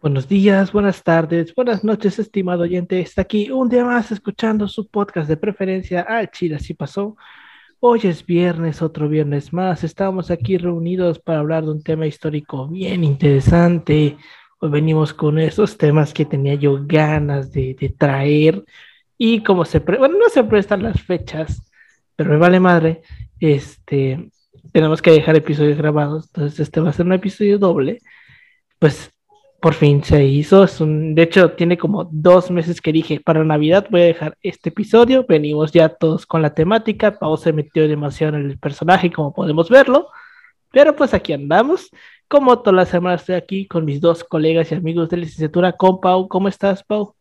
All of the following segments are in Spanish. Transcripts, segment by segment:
Buenos días, buenas tardes, buenas noches, estimado oyente. Está aquí un día más escuchando su podcast de preferencia al Chile, así pasó. Hoy es viernes, otro viernes más. Estamos aquí reunidos para hablar de un tema histórico bien interesante. Hoy venimos con esos temas que tenía yo ganas de, de traer. Y como se, pre bueno, no se prestan las fechas, pero me vale madre, este, tenemos que dejar episodios grabados. Entonces este va a ser un episodio doble. Pues por fin se hizo. De hecho, tiene como dos meses que dije, para Navidad voy a dejar este episodio. Venimos ya todos con la temática. Pau se metió demasiado en el personaje, como podemos verlo. Pero pues aquí andamos. Como todas las semanas estoy aquí con mis dos colegas y amigos de licenciatura, con Pau. ¿Cómo estás, Pau?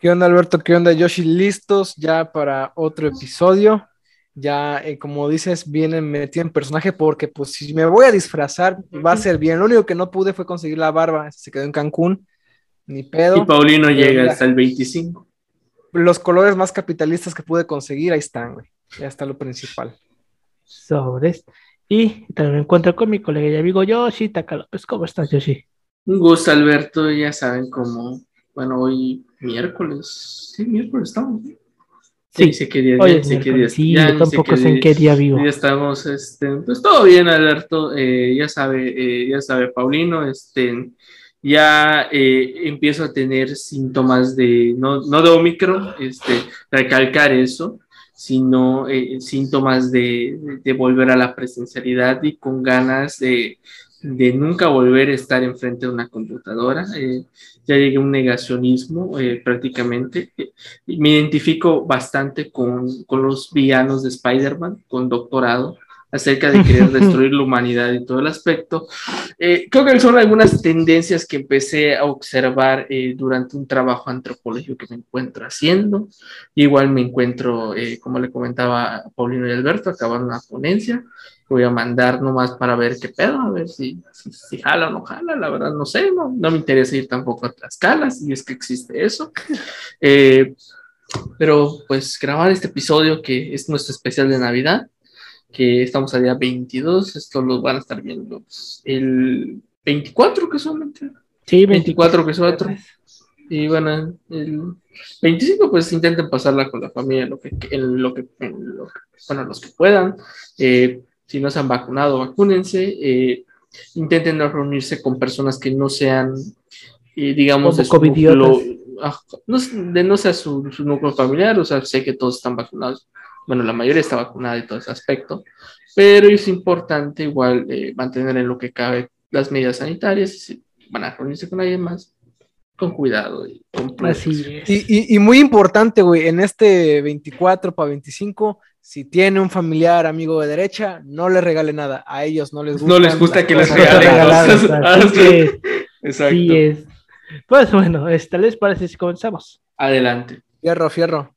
¿Qué onda, Alberto? ¿Qué onda, Yoshi? ¿Listos ya para otro episodio? Ya, eh, como dices, viene metido en personaje porque pues si me voy a disfrazar va a ser bien. Lo único que no pude fue conseguir la barba, se quedó en Cancún, ni pedo. Y Paulino llega hasta el 25. Los colores más capitalistas que pude conseguir, ahí están, güey. Ya está lo principal. Sobres. Y también me encuentro con mi colega y amigo Yoshi Taka López. ¿Cómo estás, Yoshi? Un gusto, Alberto. Ya saben cómo, bueno, hoy miércoles, sí, miércoles estamos. Sí, sé qué día, Oye, sí, ya, yo tampoco sé, en qué día vivo. Ya estamos, este, pues todo bien, Alberto, eh, ya sabe, eh, ya sabe Paulino, este, ya eh, empiezo a tener síntomas de, no, no de Omicron, este, recalcar eso, sino síntomas de, de, volver a la presencialidad y con ganas de, de nunca volver a estar enfrente de una computadora. Eh, ya llegué a un negacionismo eh, prácticamente. me identifico bastante con, con los villanos de Spider-Man, con doctorado, acerca de querer destruir la humanidad y todo el aspecto. Eh, creo que son algunas tendencias que empecé a observar eh, durante un trabajo antropológico que me encuentro haciendo. Igual me encuentro, eh, como le comentaba Paulino y Alberto, acabando una ponencia. Voy a mandar nomás para ver qué pedo, a ver si, si, si jala o no jala. La verdad, no sé, no, no me interesa ir tampoco a Tlaxcala, si es que existe eso. pero pues grabar este episodio que es nuestro especial de Navidad que estamos al día 22, esto lo van a estar viendo pues, el 24 que son Sí, 24 que son otro. Y bueno, el 25 pues intenten pasarla con la familia lo que, en lo que, en lo que bueno, los que puedan. Eh, si no se han vacunado, vacúnense. Eh, intenten no reunirse con personas que no sean, eh, digamos, de, su núcleo, no, de no sea su, su núcleo familiar, o sea, sé que todos están vacunados bueno, la mayoría está vacunada y todo ese aspecto, pero es importante igual eh, mantener en lo que cabe las medidas sanitarias si van a reunirse con alguien más, con cuidado. Y, con Así y, y, y, muy importante, güey, en este 24 para 25, si tiene un familiar amigo de derecha, no le regale nada. A ellos no les gusta. No les gusta que les regalen cosas. Exacto. Sí es. Pues bueno, este, ¿les parece si comenzamos? Adelante. Fierro, fierro.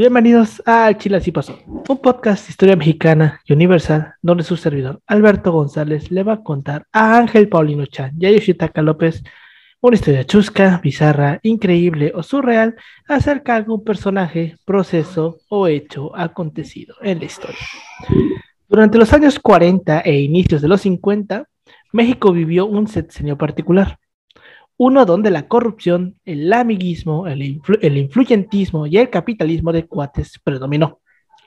Bienvenidos a Chile Así Pasó, un podcast de historia mexicana y universal donde su servidor Alberto González le va a contar a Ángel Paulino Chan y a Yoshitaka López una historia chusca, bizarra, increíble o surreal acerca de algún personaje, proceso o hecho acontecido en la historia. Durante los años 40 e inicios de los 50, México vivió un sexenio particular uno donde la corrupción, el amiguismo, el, influ el, influyentismo y el capitalismo de cuates predominó.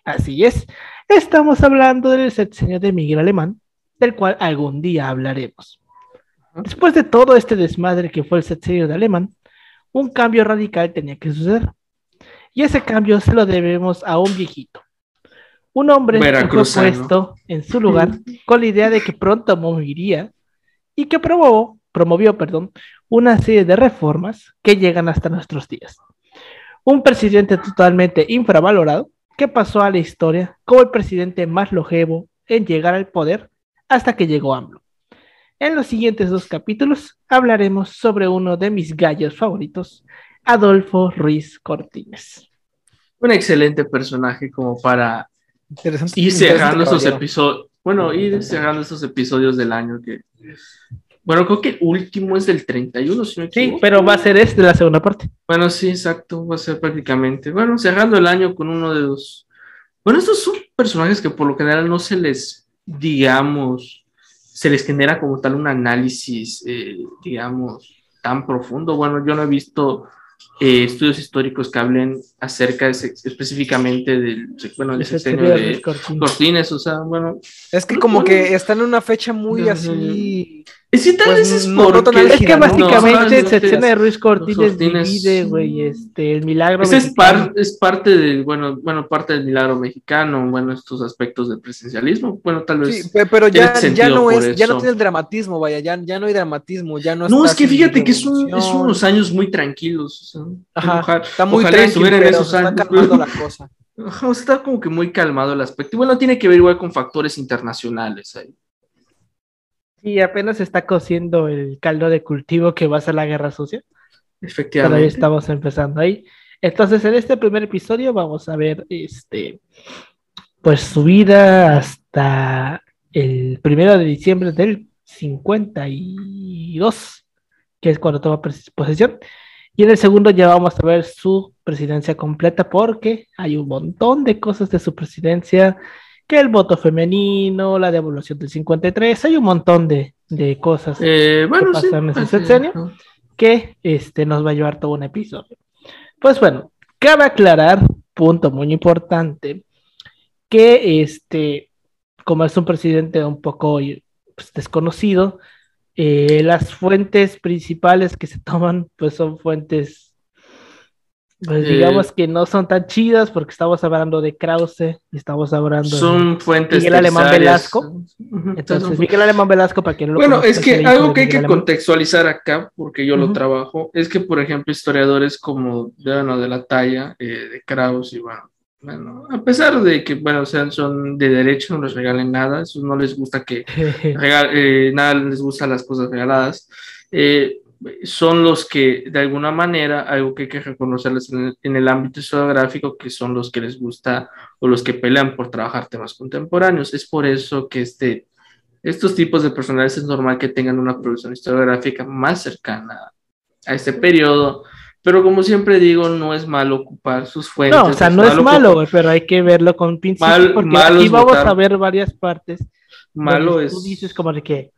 Así es, estamos hablando del sexenio de Miguel Alemán, del cual algún día hablaremos. Después de todo este desmadre que fue el sexenio de Alemán, un cambio radical tenía que suceder. Y ese cambio se lo debemos a un viejito. Un hombre que fue puesto en su lugar con la idea de que pronto moriría y que promovió, promovió perdón, una serie de reformas que llegan hasta nuestros días. Un presidente totalmente infravalorado que pasó a la historia como el presidente más longevo en llegar al poder hasta que llegó AMLO. En los siguientes dos capítulos hablaremos sobre uno de mis gallos favoritos, Adolfo Ruiz Cortines. Un excelente personaje como para Interesante. ir cerrando esos caballero. episodios. Bueno, ir cerrando esos episodios del año que. Bueno, creo que el último es del 31, si no me Sí, pero va a ser este la segunda parte. Bueno, sí, exacto, va a ser prácticamente. Bueno, cerrando el año con uno de los. Bueno, estos son personajes que por lo general no se les, digamos, se les genera como tal un análisis, eh, digamos, tan profundo. Bueno, yo no he visto eh, estudios históricos que hablen acerca de ese- específicamente del, bueno, del sexenio de Cortines. Cortines, o sea, bueno, Es que como que están en una fecha muy así. Es que tal Pues, vez es no- no porque- Es que Gira, ¿no? básicamente No, se escena de Ruiz Cortines divide, güey, este, el milagro Ese es, mexicano. par- es parte del, bueno, bueno, parte del milagro mexicano, bueno, estos aspectos del presencialismo, bueno, tal vez. Sí, pe- pero ya, ya no es, ya no tiene el dramatismo, vaya, ya, ya no hay dramatismo, ya no no, está es que fíjate que es, un- es unos años muy tranquilos. o sea, Ajá, ojalá- está muy ojalá tranquilo, en pero esos se años. calmando la cosa. Ajá, o sea, está como que muy calmado el aspecto. Y bueno, tiene que ver igual con factores internacionales ahí. Y apenas está cociendo el caldo de cultivo que va a ser la guerra sucia. Todavía Efectivamente. estamos empezando ahí. Entonces, en este primer episodio vamos a ver este pues su vida hasta el primero de diciembre del 52, que es cuando toma posesión. Y en el segundo ya vamos a ver su presidencia completa porque hay un montón de cosas de su presidencia, que el voto femenino, la devolución del 53, hay un montón de, de cosas Eh, bueno, ¿Qué sí. pasa en ese sexenio? ajá. que este, nos va a llevar todo un episodio. Pues bueno, cabe aclarar, punto muy importante, que este, como es un presidente un poco pues, desconocido, eh, las fuentes principales que se toman pues son fuentes, pues Eh, digamos que no son tan chidas porque estamos hablando de Krause y estamos hablando de Son fuentes. Miguel Alemán. Velasco. Entonces son- Miguel Alemán Velasco para quien no lo Bueno, conozca, es que algo de que hay Miguel que Alemán. contextualizar acá, porque yo lo Ujú. trabajo, es que, por ejemplo, historiadores como bueno, de la talla eh, de Kraus y bueno, bueno, a pesar de que, bueno, sean, son de derecho, no les regalen nada, eso no les gusta que regal- eh, nada les gusta las cosas regaladas, eh, son los que, de alguna manera, algo que hay que reconocerles en el, en el ámbito historiográfico, que son los que les gusta o los que pelean por trabajar temas contemporáneos. Es por eso que este, estos tipos de personajes es normal que tengan una producción historiográfica más cercana a este periodo, pero como siempre digo, no es malo ocupar sus fuentes. No, o sea, no es malo, pero hay que verlo con Mal- porque aquí vamos votar. a ver varias partes. Malo es... Tú dices como de que.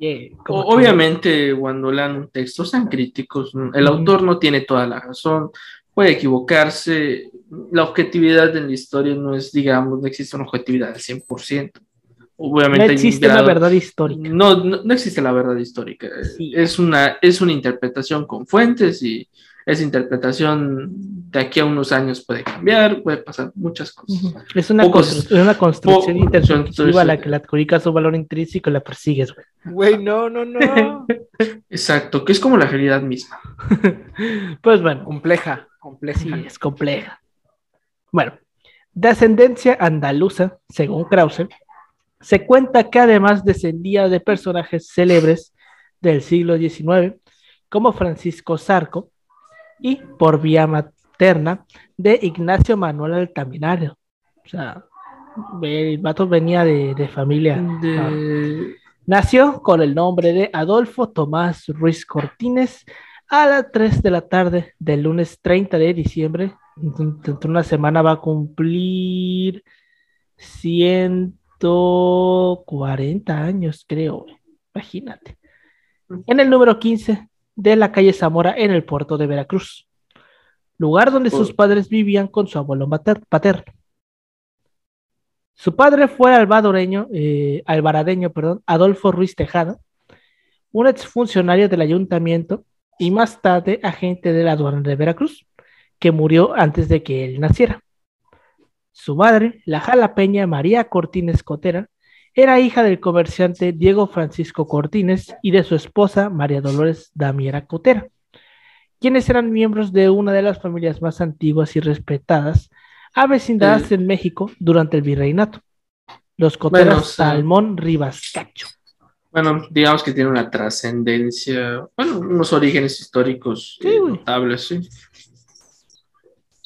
Yeah, Obviamente, cuando lean un texto, sean críticos. El autor no tiene toda la razón, puede equivocarse. La objetividad en la historia no es, digamos, no existe una objetividad al 100%. Obviamente, No existe grado- verdad histórica. No, no, no existe la verdad histórica. Sí. Es, una, es una interpretación con fuentes y esa interpretación de aquí a unos años puede cambiar, puede pasar muchas cosas. Es una, Pocos- constru- es una construcción po- intersubjetiva a la que le adjudicas su valor intrínseco y la persigues, güey. Güey, no, no, no. Exacto, que es como la realidad misma. Pues bueno, compleja, compleja. sí, es compleja. Bueno, de ascendencia andaluza, según Krause, se cuenta que además descendía de personajes célebres del siglo XIX, como Francisco Zarco, y por vía materna de Ignacio Manuel Altaminario. O sea, el vato venía de, de familia. De- Nació con el nombre de Adolfo Tomás Ruiz Cortines a las 3 de la tarde del lunes 30 de diciembre. Dentro de una semana va a cumplir 140 años, creo. Imagínate. En el número 15 de la calle Zamora en el puerto de Veracruz, lugar donde sus Oh. padres vivían con su abuelo paterno. Su padre fue albadoreño, eh, albaradeño, perdón, Adolfo Ruiz Tejada, un exfuncionario del ayuntamiento y más tarde agente de la aduana de Veracruz, que murió antes de que él naciera. Su madre, la jalapeña María Cortines Cotera, era hija del comerciante Diego Francisco Cortines y de su esposa María Dolores Damiera Cotera, quienes eran miembros de una de las familias más antiguas y respetadas avecindadas en México durante el virreinato, los Coteras Bueno, o sea- Salmón Rivas Cacho. Bueno, digamos que tiene una trascendencia, bueno, unos orígenes históricos Sí, eh, notables, sí.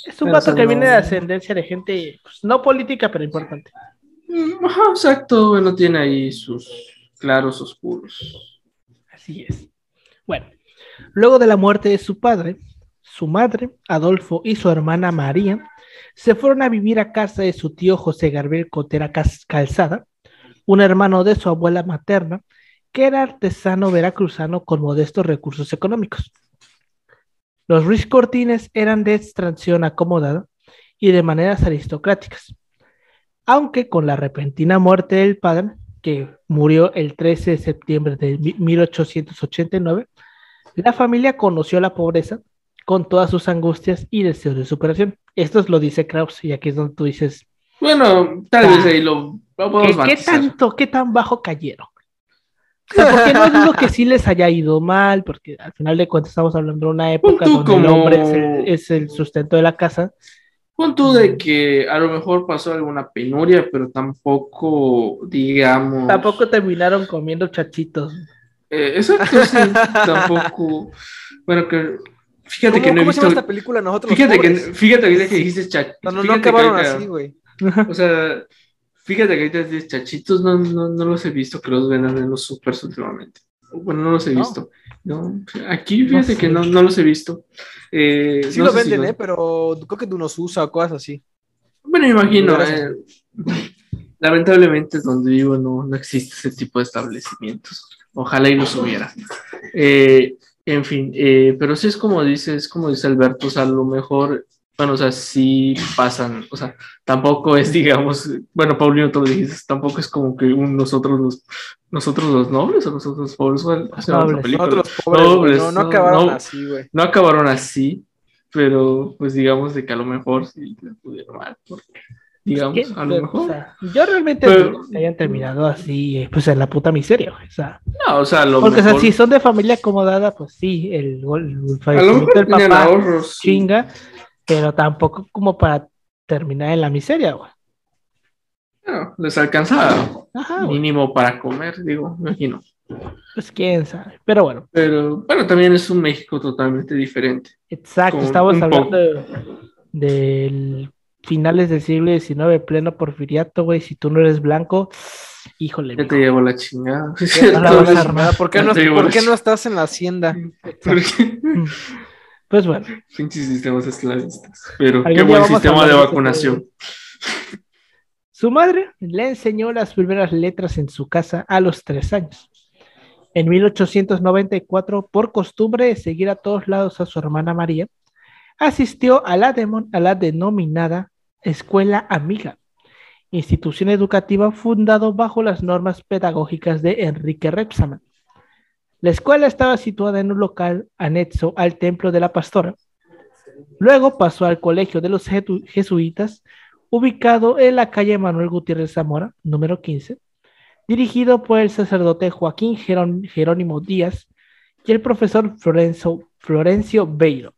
Es un vato que no- viene de ascendencia de gente, pues, no política, pero importante. Mm, exacto, bueno, tiene ahí sus claros oscuros. Así es. Bueno, luego de la muerte de su padre, su madre, Adolfo, y su hermana María se fueron a vivir a casa de su tío José Gabriel Cotera Calzada, un hermano de su abuela materna, que era artesano veracruzano con modestos recursos económicos. Los Ruiz Cortines eran de extracción acomodada y de maneras aristocráticas, aunque con la repentina muerte del padre, que murió el 13 de septiembre de mi- 1889, la familia conoció la pobreza con todas sus angustias y deseos de superación. Esto es lo dice Krauss, y aquí es donde tú dices, Bueno, tal Ah. vez ahí lo, lo ¿qué, tanto, qué tan bajo cayeron? O sea, porque no dudo que sí les haya ido mal, porque al final de cuentas estamos hablando de una época donde el como- hombre es el, es el sustento de la casa. Pon tú de que a lo mejor pasó alguna penuria, pero tampoco, digamos. Tampoco terminaron comiendo chachitos. Eh, exacto, sí, tampoco. Bueno, que. Fíjate ¿Cómo, que no he cómo se llama visto. esta película? Nosotros Fíjate que, fíjate ahorita que dijiste cha- No, no, no fíjate que acabaron así, güey. O sea, fíjate que ahorita dices chachitos, no, no, no los he visto que los vendan en los supers últimamente. Bueno, no los he visto. No, aquí No fíjate sé. que no, no los he visto. Eh, Sí no lo sé si venden, ¿eh? Pero creo que unos usa o cosas así. Bueno, me imagino. Eh, lamentablemente, donde vivo no, no existe ese tipo de establecimientos. Ojalá y los hubiera. Eh, en fin, eh, pero sí es como dice, es como dice Alberto, o sea, a lo mejor, bueno, o sea, sí pasan, o sea, tampoco es, digamos, bueno, Paulino, tú lo dijiste, tampoco es como que un- nosotros los, nosotros los nobles o nosotros los pobres, bueno, ¿cómo se nobles. Nosotros los pobres, Pobres, no, no no, acabaron no. así, güey. no acabaron así, pero pues digamos de que a lo mejor sí pudieron mal, porque, digamos, ¿Qué? a lo O mejor. sea, yo realmente Pero- dudo que hayan terminado así, pues en la puta miseria, güey, o sea. No, o sea, lo Porque, o sea, mejor, si son de familia acomodada, pues sí, el, gol- el a lo mejor del papá ahorros. sí. Pero tampoco como para terminar en la miseria, güey. Bueno, les alcanzaba Ajá, güey, mínimo para comer, digo, me imagino. pues quién sabe. Pero bueno, Pero bueno, también es un México totalmente diferente. exacto, estamos hablando de, del finales del siglo XIX, pleno porfiriato, güey, si tú no eres blanco, híjole, Ya te llevo la chingada. ¿Por qué, no, por qué no estás en la hacienda? Porque Pues bueno, pinches sistemas esclavistas. Pero qué buen sistema de de ese vacunación. Su madre le enseñó las primeras letras en su casa a los tres años. En 1894, por costumbre de seguir a todos lados a su hermana María, asistió a la, demon- a la denominada Escuela Amiga, institución educativa fundado bajo las normas pedagógicas de Enrique Repsamen. La escuela estaba situada en un local anexo al templo de la pastora. Luego pasó al colegio de los jesuitas, ubicado en la calle Manuel Gutiérrez Zamora, número 15, dirigido por el sacerdote Joaquín Jerón- Jerónimo Díaz y el profesor Florencio Beiro.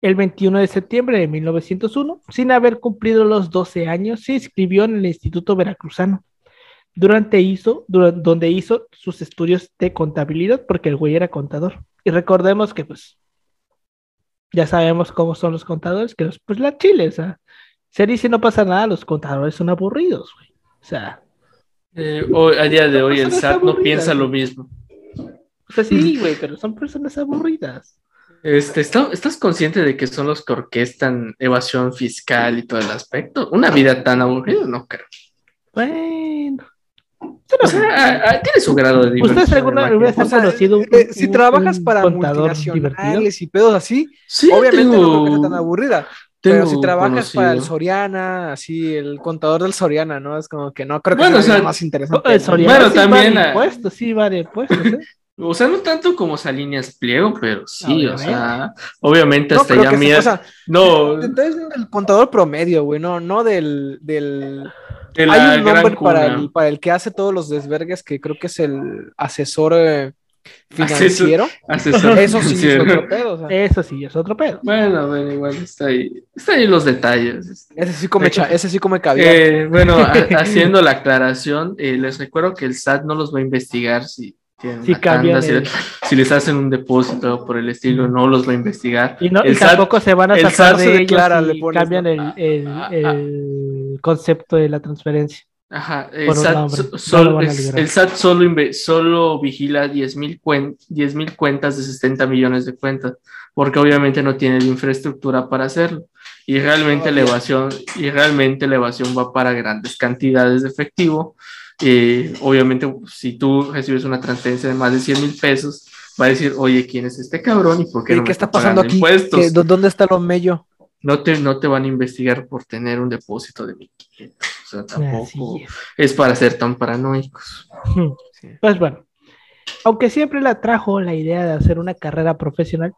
El 21 de septiembre de 1901, sin haber cumplido los 12 años, se inscribió en el Instituto Veracruzano, durante hizo, dura- donde hizo sus estudios de contabilidad, porque el güey era contador. Y recordemos que, pues, ya sabemos cómo son los contadores, que los, pues la chile, o sea, se dice no pasa nada, los contadores son aburridos, güey. O sea, Eh, hoy- a día de hoy el SAT no piensa lo mismo. o sea, sí, güey, pero son personas aburridas. Este, ¿está- ¿Estás consciente de que son los que orquestan evasión fiscal y todo el aspecto? Una vida tan aburrida, no creo. Bueno. O sea, ah, ah, tiene su grado de diversión. ¿Ustedes alguna vez han O conocido un, eh, si un- trabajas un para multinacionales y pedos así, Sí, obviamente tengo- no creo que sea tan aburrida. Pero si trabajas para el. Soriana, así, el contador del Soriana, ¿no? Es como que no creo que Bueno, sea o sea, más interesante. El. Soriana Bueno, sí también va de la- impuestos, sí va de impuestos, ¿eh? O sea, no tanto como Salinas Pliego, pero sí, o sea, obviamente hasta ya mierda. no. el contador promedio, güey, no, no del, del hay un nombre para el, para el, que hace todos los desvergues que creo que es el asesor eh, financiero. Asesor, Eso sí es otro pedo. Eso sí es otro pedo. Bueno, bueno, igual está ahí. Está ahí los detalles. Ese sí come, ese sí come caviar. Eh, bueno, haciendo la aclaración, eh, les recuerdo que el SAT no los va a investigar si si, cambian si, les hacen un depósito por el estilo, no los va a investigar. Y, no, tampoco se van a sacar de ellos si cambian el, el, el, concepto de la transferencia. Ajá, el SAT, solo, solo, vigila 10 mil cuentas de 60 millones de cuentas, porque obviamente no tiene la infraestructura para hacerlo. Y realmente, la evasión, y realmente la evasión va para grandes cantidades de efectivo eh, obviamente, si tú recibes una transferencia de más de 100 mil pesos, va a decir, oye, ¿quién es este cabrón y por qué, no ¿qué está pasando aquí? ¿Dónde está lo mello? No te, no te van a investigar por tener un depósito de 1500. O sea, tampoco es. para ser tan paranoicos. Pues bueno, aunque siempre le atrajo la idea de hacer una carrera profesional,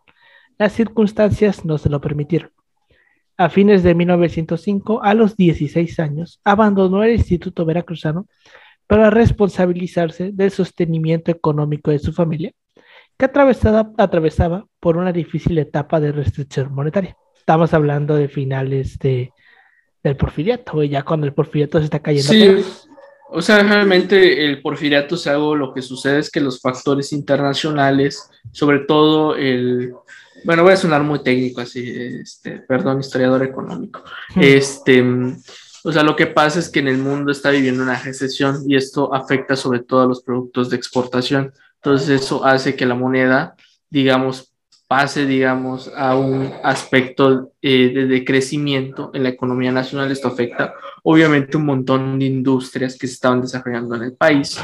las circunstancias no se lo permitieron. A fines de 1905, a los 16 años, abandonó el Instituto Veracruzano para responsabilizarse del sostenimiento económico de su familia, que atravesaba, atravesaba por una difícil etapa de restricción monetaria. Estamos hablando de finales de, del porfiriato, ya cuando el porfiriato se está cayendo. Sí, o sea, realmente el porfiriato es algo, lo que sucede es que los factores internacionales, sobre todo el, bueno, voy a sonar muy técnico así, este, perdón, historiador económico, este o sea, lo que pasa es que en el mundo está viviendo una recesión y esto afecta sobre todo a los productos de exportación. Entonces eso hace que la moneda, digamos, pase, digamos, a un aspecto eh, de decrecimiento en la economía nacional. Esto afecta obviamente un montón de industrias que se estaban desarrollando en el país.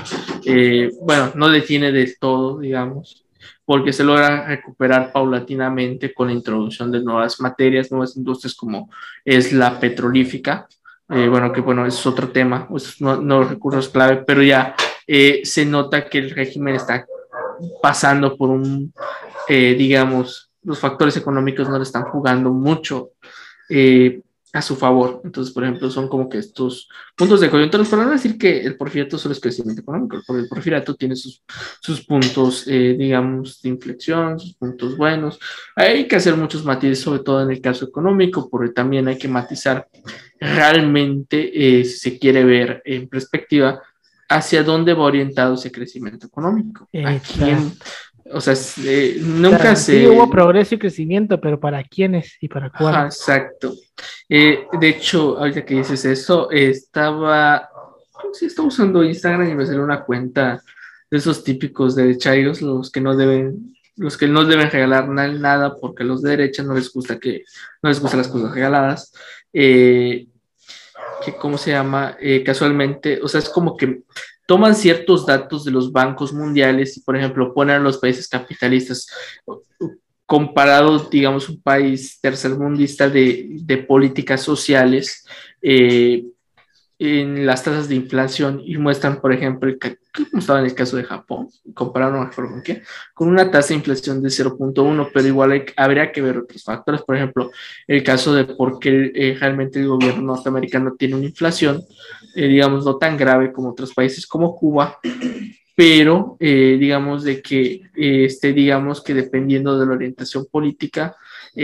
Eh, bueno, no detiene del todo, digamos, porque se logra recuperar paulatinamente con la introducción de nuevas materias, nuevas industrias como es la petrolífica, eh, bueno, que bueno, es otro tema, pues, no, no recursos clave, pero ya eh, se nota que el régimen está pasando por un, eh, digamos, los factores económicos no le están jugando mucho a su favor. Entonces, por ejemplo, son como que estos puntos de coyuntura, para no decir que el porfiriato solo es crecimiento económico, porque el porfiriato tiene sus, sus puntos, digamos, de inflexión, sus puntos buenos. Hay que hacer muchos matices, sobre todo en el caso económico, porque también hay que matizar realmente, eh, si se quiere ver en perspectiva, hacia dónde va orientado ese crecimiento económico. O sea, eh, nunca se... Sí, hubo progreso y crecimiento, pero ¿para quiénes y para cuáles? exacto. Eh, de hecho, ahorita que dices eso, estaba, sí, estaba usando Instagram y me salió una cuenta de esos típicos derecharios, los que no deben los que no deben regalar nada porque a los de derecha no les gusta que no les gustan las cosas regaladas eh, que, ¿cómo se llama? Eh, casualmente, o sea, es como que toman ciertos datos de los bancos mundiales y, por ejemplo, ponen a los países capitalistas comparado, digamos, un país tercermundista de, de políticas sociales, eh, en las tasas de inflación y muestran, por ejemplo, como estaba en el caso de Japón, compararon con qué, con una tasa de inflación de 0.1, pero igual habría que ver otros factores, por ejemplo, el caso de por qué eh, realmente el gobierno norteamericano tiene una inflación, eh, digamos, no tan grave como otros países como Cuba, pero eh, digamos de que, este, digamos que dependiendo de la orientación política,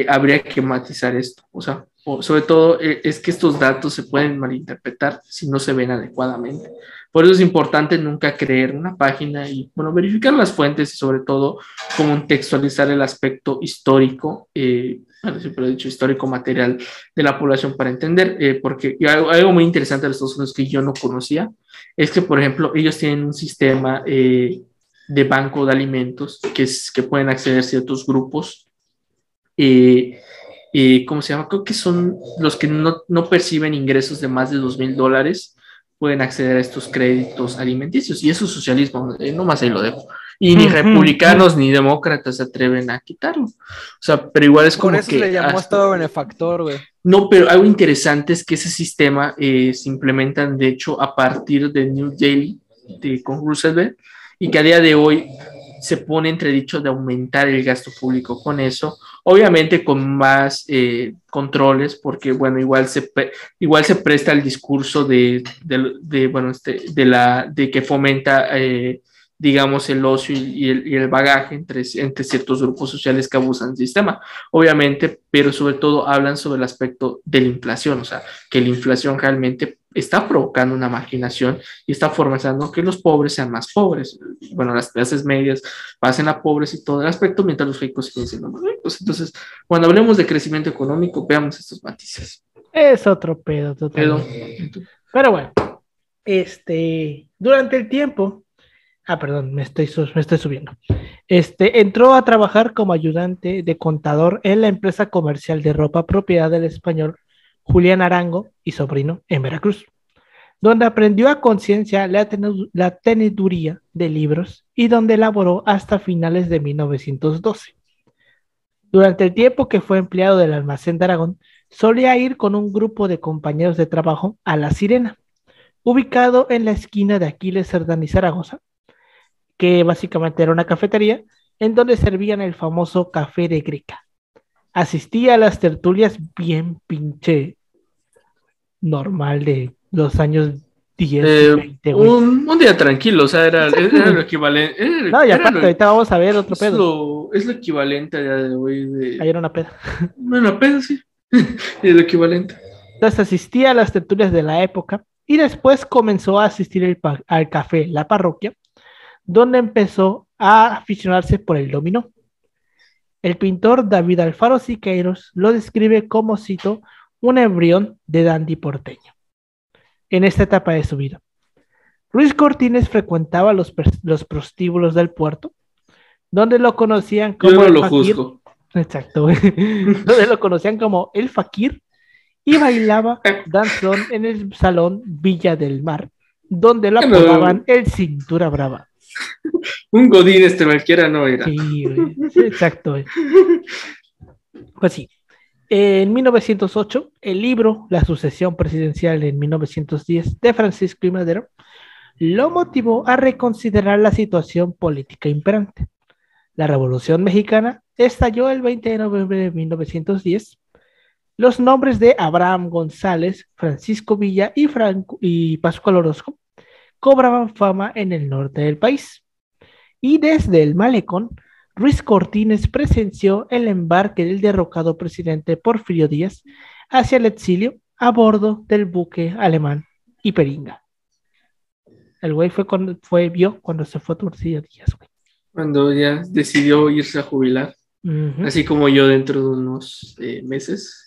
habría que matizar esto, o sea, sobre todo eh, es que estos datos se pueden malinterpretar si no se ven adecuadamente. Por eso es importante nunca creer una página y, bueno, verificar las fuentes y sobre todo contextualizar el aspecto histórico, eh, he dicho histórico material de la población para entender, eh, porque algo, muy interesante de Estados Unidos que yo no conocía es que, por ejemplo, ellos tienen un sistema de banco de alimentos que, es, que pueden acceder ciertos grupos. Eh, eh, ¿cómo se llama? Creo que son los que no, no perciben ingresos de más de dos mil dólares, pueden acceder a estos créditos alimenticios. Y eso es socialismo, eh, no más ahí lo dejo. Y ni republicanos ni demócratas se atreven a quitarlo. O sea, pero igual es como Por eso que... le llamó Estado benefactor, güey. No, pero algo interesante es que ese sistema eh, se implementan, de hecho, a partir de New Delhi, de, con Roosevelt, y que a día de hoy se pone entredicho de aumentar el gasto público con eso, obviamente con más eh, controles, porque bueno, igual se, igual se presta el discurso de, de, bueno, este, de, la, de que fomenta eh, digamos, el ocio y el, bagaje entre, entre ciertos grupos sociales que abusan del sistema, obviamente, pero sobre todo hablan sobre el aspecto de la inflación, o sea, que la inflación realmente está provocando una marginación y está forzando que los pobres sean más pobres. Bueno, las clases medias pasen a pobres y todo el aspecto, mientras los ricos siguen siendo más ricos. Entonces, cuando hablemos de crecimiento económico, veamos estos matices. Es otro pedo, total. Pero bueno, este, durante el tiempo Ah, perdón, me estoy, subiendo. Este, entró a trabajar como ayudante de contador en la empresa comercial de ropa propiedad del español Julián Arango y sobrino en Veracruz, donde aprendió a conciencia la, la teneduría de libros y donde elaboró hasta finales de 1912. Durante el tiempo que fue empleado del almacén de Aragón, solía ir con un grupo de compañeros de trabajo a La Sirena, ubicado en la esquina de Aquiles Cerdán y Zaragoza, que básicamente era una cafetería en donde servían el famoso café de Greca. Asistía a las tertulias bien pinche normal de los años 10, eh, 20, un, un, día tranquilo, o sea, era, era lo equivalente. no, y aparte, ahorita vamos a ver otro pedo. Lo, es lo equivalente a día de hoy. De... Ahí era una peda. Una peda, sí. es lo equivalente. Entonces asistía a las tertulias de la época y después comenzó a asistir el, al café La Parroquia, donde empezó a aficionarse por el dominó. El pintor David Alfaro Siqueiros lo describe como, cito, un embrión de dandy porteño. En esta etapa de su vida, Ruiz Cortines frecuentaba los, los prostíbulos del puerto, donde lo conocían como el fakir. Exacto, donde lo conocían como el fakir y bailaba danzón en el salón Villa del Mar, donde lo apodaban el Cintura Brava. Un Godín este cualquiera no era. Sí, exacto. Pues sí. En 1908, el libro La sucesión presidencial en 1910 de Francisco I. Madero lo motivó a reconsiderar la situación política imperante. La Revolución Mexicana estalló el 20 de noviembre de 1910. Los nombres de Abraham González, Francisco Villa y, Franco, y Pascual Orozco cobraban fama en el norte del país. Y desde el malecón, Ruiz Cortines presenció el embarque del derrocado presidente Porfirio Díaz hacia el exilio a bordo del buque alemán Hiperinga. El güey fue cuando fue, vio cuando se fue a Porfirio Díaz, güey. Cuando ya decidió irse a jubilar. Así como yo dentro de unos eh, meses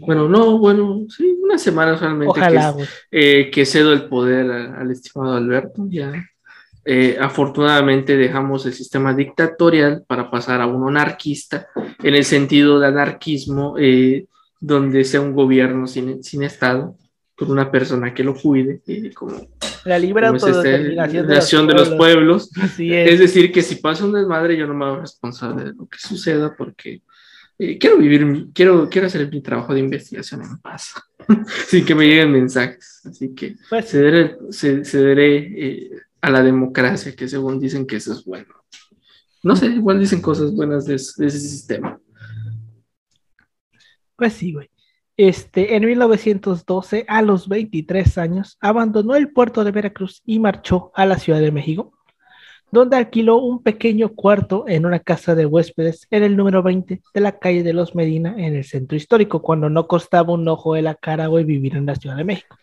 bueno, no, bueno, sí, unas semanas realmente Ojalá, que, eh, que, cedo el poder al estimado Alberto. Ya, eh, afortunadamente dejamos el sistema dictatorial para pasar a un anarquista, en el sentido de anarquismo, eh, donde sea un gobierno sin, sin Estado, con una persona que lo cuide, como la libre autodeterminación de, los pueblos. Es. es. decir, que si pasa un desmadre, yo no me hago responsable de lo que suceda, porque eh, quiero vivir, quiero, quiero hacer mi trabajo de investigación en paz, sin que me lleguen mensajes. Así que pues, cederé, cederé eh, a la democracia, que según dicen que eso es bueno. No sé, igual dicen cosas buenas de, ese sistema. Pues sí, güey. Este, en 1912, a los 23 años, abandonó el puerto de Veracruz y marchó a la Ciudad de México, donde alquiló un pequeño cuarto en una casa de huéspedes en el número 20 de la calle de los Medina en el centro histórico, cuando no costaba un ojo de la cara, güey, vivir en la Ciudad de México.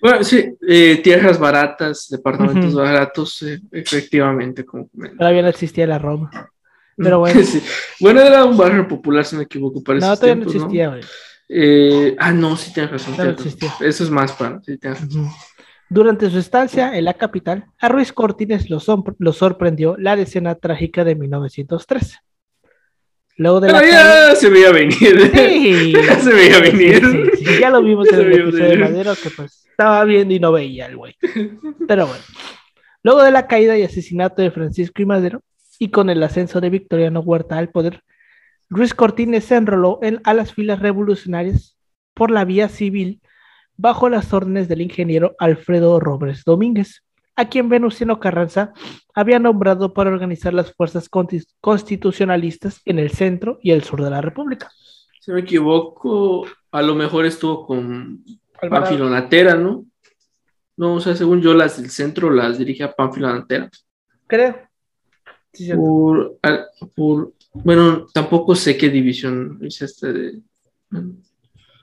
Bueno, sí, eh, tierras baratas, departamentos baratos, eh, efectivamente. Como Todavía no existía la Roma. Pero bueno. Bueno, era un barrio popular, si me equivoco. Para no, todavía no existía, güey. Eh, ah, no, sí tienes razón. Eso es más para. Sí, tienes razón. Durante su estancia en la capital, a Ruiz Cortines lo, sorprendió la decena trágica de 1913. Luego de la ya se veía venir. Sí, ya se veía venir. Sí, ya lo vimos en el episodio de Madero, que pues estaba viendo y no veía el güey. Pero bueno. Luego de la caída y asesinato de Francisco y Madero, y con el ascenso de Victoriano Huerta al poder, Ruiz Cortines se enroló en, a las filas revolucionarias por la vía civil bajo las órdenes del ingeniero Alfredo Robles Domínguez, a quien Venustiano Carranza había nombrado para organizar las fuerzas constitucionalistas en el centro y el sur de la República. Si me equivoco, a lo mejor estuvo con Pánfilo Natera, ¿no? No, o sea, según yo, las del centro las dirige a Pánfilo Natera. Creo. por, por, bueno, tampoco sé qué división es esta de.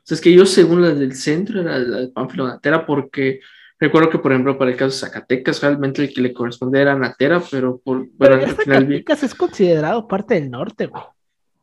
Sea, es que yo, según las del centro, era la de Pánfilo Natera, porque recuerdo que, por ejemplo, para el caso de Zacatecas, realmente el que le corresponde era Natera, pero por. Bueno, final. Zacatecas es considerado parte del norte, güey.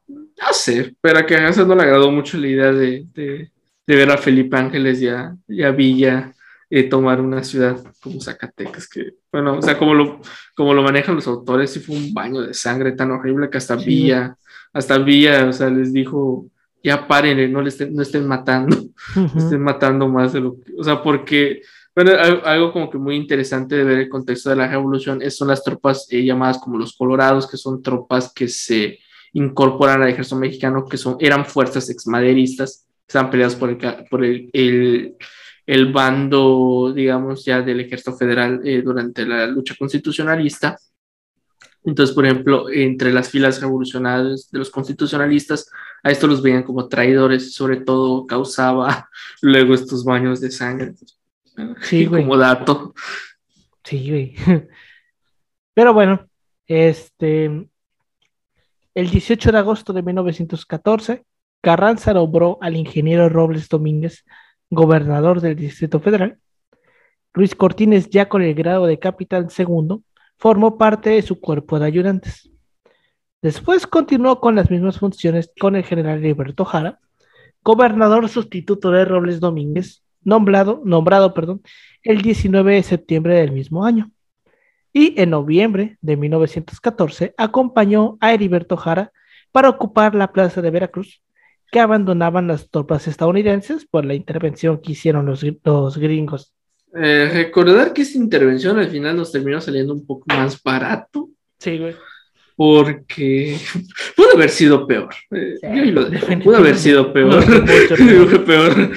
No sé, pero a que a no le agradó mucho la idea de, de, de ver a Felipe Ángeles y a, y a Villa eh, tomar una ciudad como Zacatecas, que, bueno, o sea, como lo, como lo manejan los autores, sí fue un baño de sangre tan horrible que hasta Villa, hasta Villa, o sea, les dijo, ya paren, no, le estén, no estén matando, estén matando más de lo que, o sea, porque, bueno, algo como que muy interesante de ver el contexto de la revolución es, son las tropas eh, llamadas como los colorados, que son tropas que se incorporan al ejército mexicano, que son, eran fuerzas exmaderistas, estaban peleadas por el, por el el bando, digamos, ya del ejército federal eh, durante la lucha constitucionalista. Entonces, por ejemplo, entre las filas revolucionarias de los constitucionalistas, a esto los veían como traidores, sobre todo causaba luego estos baños de sangre. Sí, güey. Como dato. Sí, güey. Pero bueno, este, el 18 de agosto de 1914, Carranza nombró al ingeniero Robles Domínguez gobernador del Distrito Federal. Luis Cortines, ya con el grado de capitán segundo, formó parte de su cuerpo de ayudantes. Después continuó con las mismas funciones con el general Heriberto Jara, gobernador sustituto de Robles Domínguez, nombrado, el 19 de septiembre del mismo año. Y en noviembre de 1914 acompañó a Heriberto Jara para ocupar la plaza de Veracruz, que abandonaban las tropas estadounidenses por la intervención que hicieron los gringos. Eh, recordar que esta intervención al final nos terminó saliendo un poco más barato. Sí, güey. Porque pudo haber sido peor. Eh, pudo haber sido peor. peor.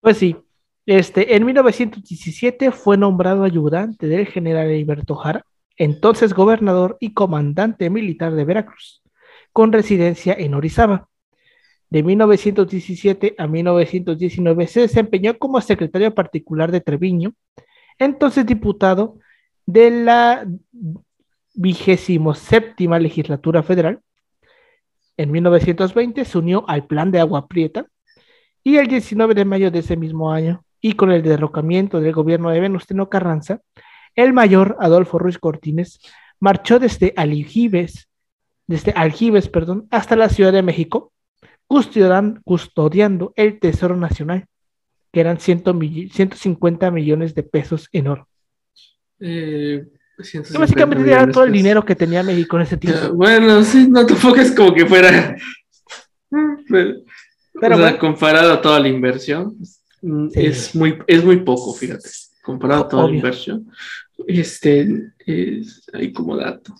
Pues sí. Este, en 1917 fue nombrado ayudante del general Heriberto Jara, entonces gobernador y comandante militar de Veracruz, con residencia en Orizaba. De 1917 a 1919 se desempeñó como secretario particular de Treviño, entonces diputado de la vigésimo séptima legislatura federal. En 1920 se unió al Plan de Agua Prieta y el 19 de mayo de ese mismo año, y con el derrocamiento del gobierno de Venustiano Carranza, el mayor Adolfo Ruiz Cortines marchó desde Aljibes, desde Aljibes, perdón, hasta la Ciudad de México custodiando el Tesoro Nacional, que eran 150 millones de pesos en oro. Eh, básicamente era todo el dinero que tenía México en ese tiempo. bueno, sí, no tampoco es como que fuera. Pero, comparado a toda la inversión, es, muy, es muy poco, fíjate. Comparado a toda la inversión, este es ahí como dato.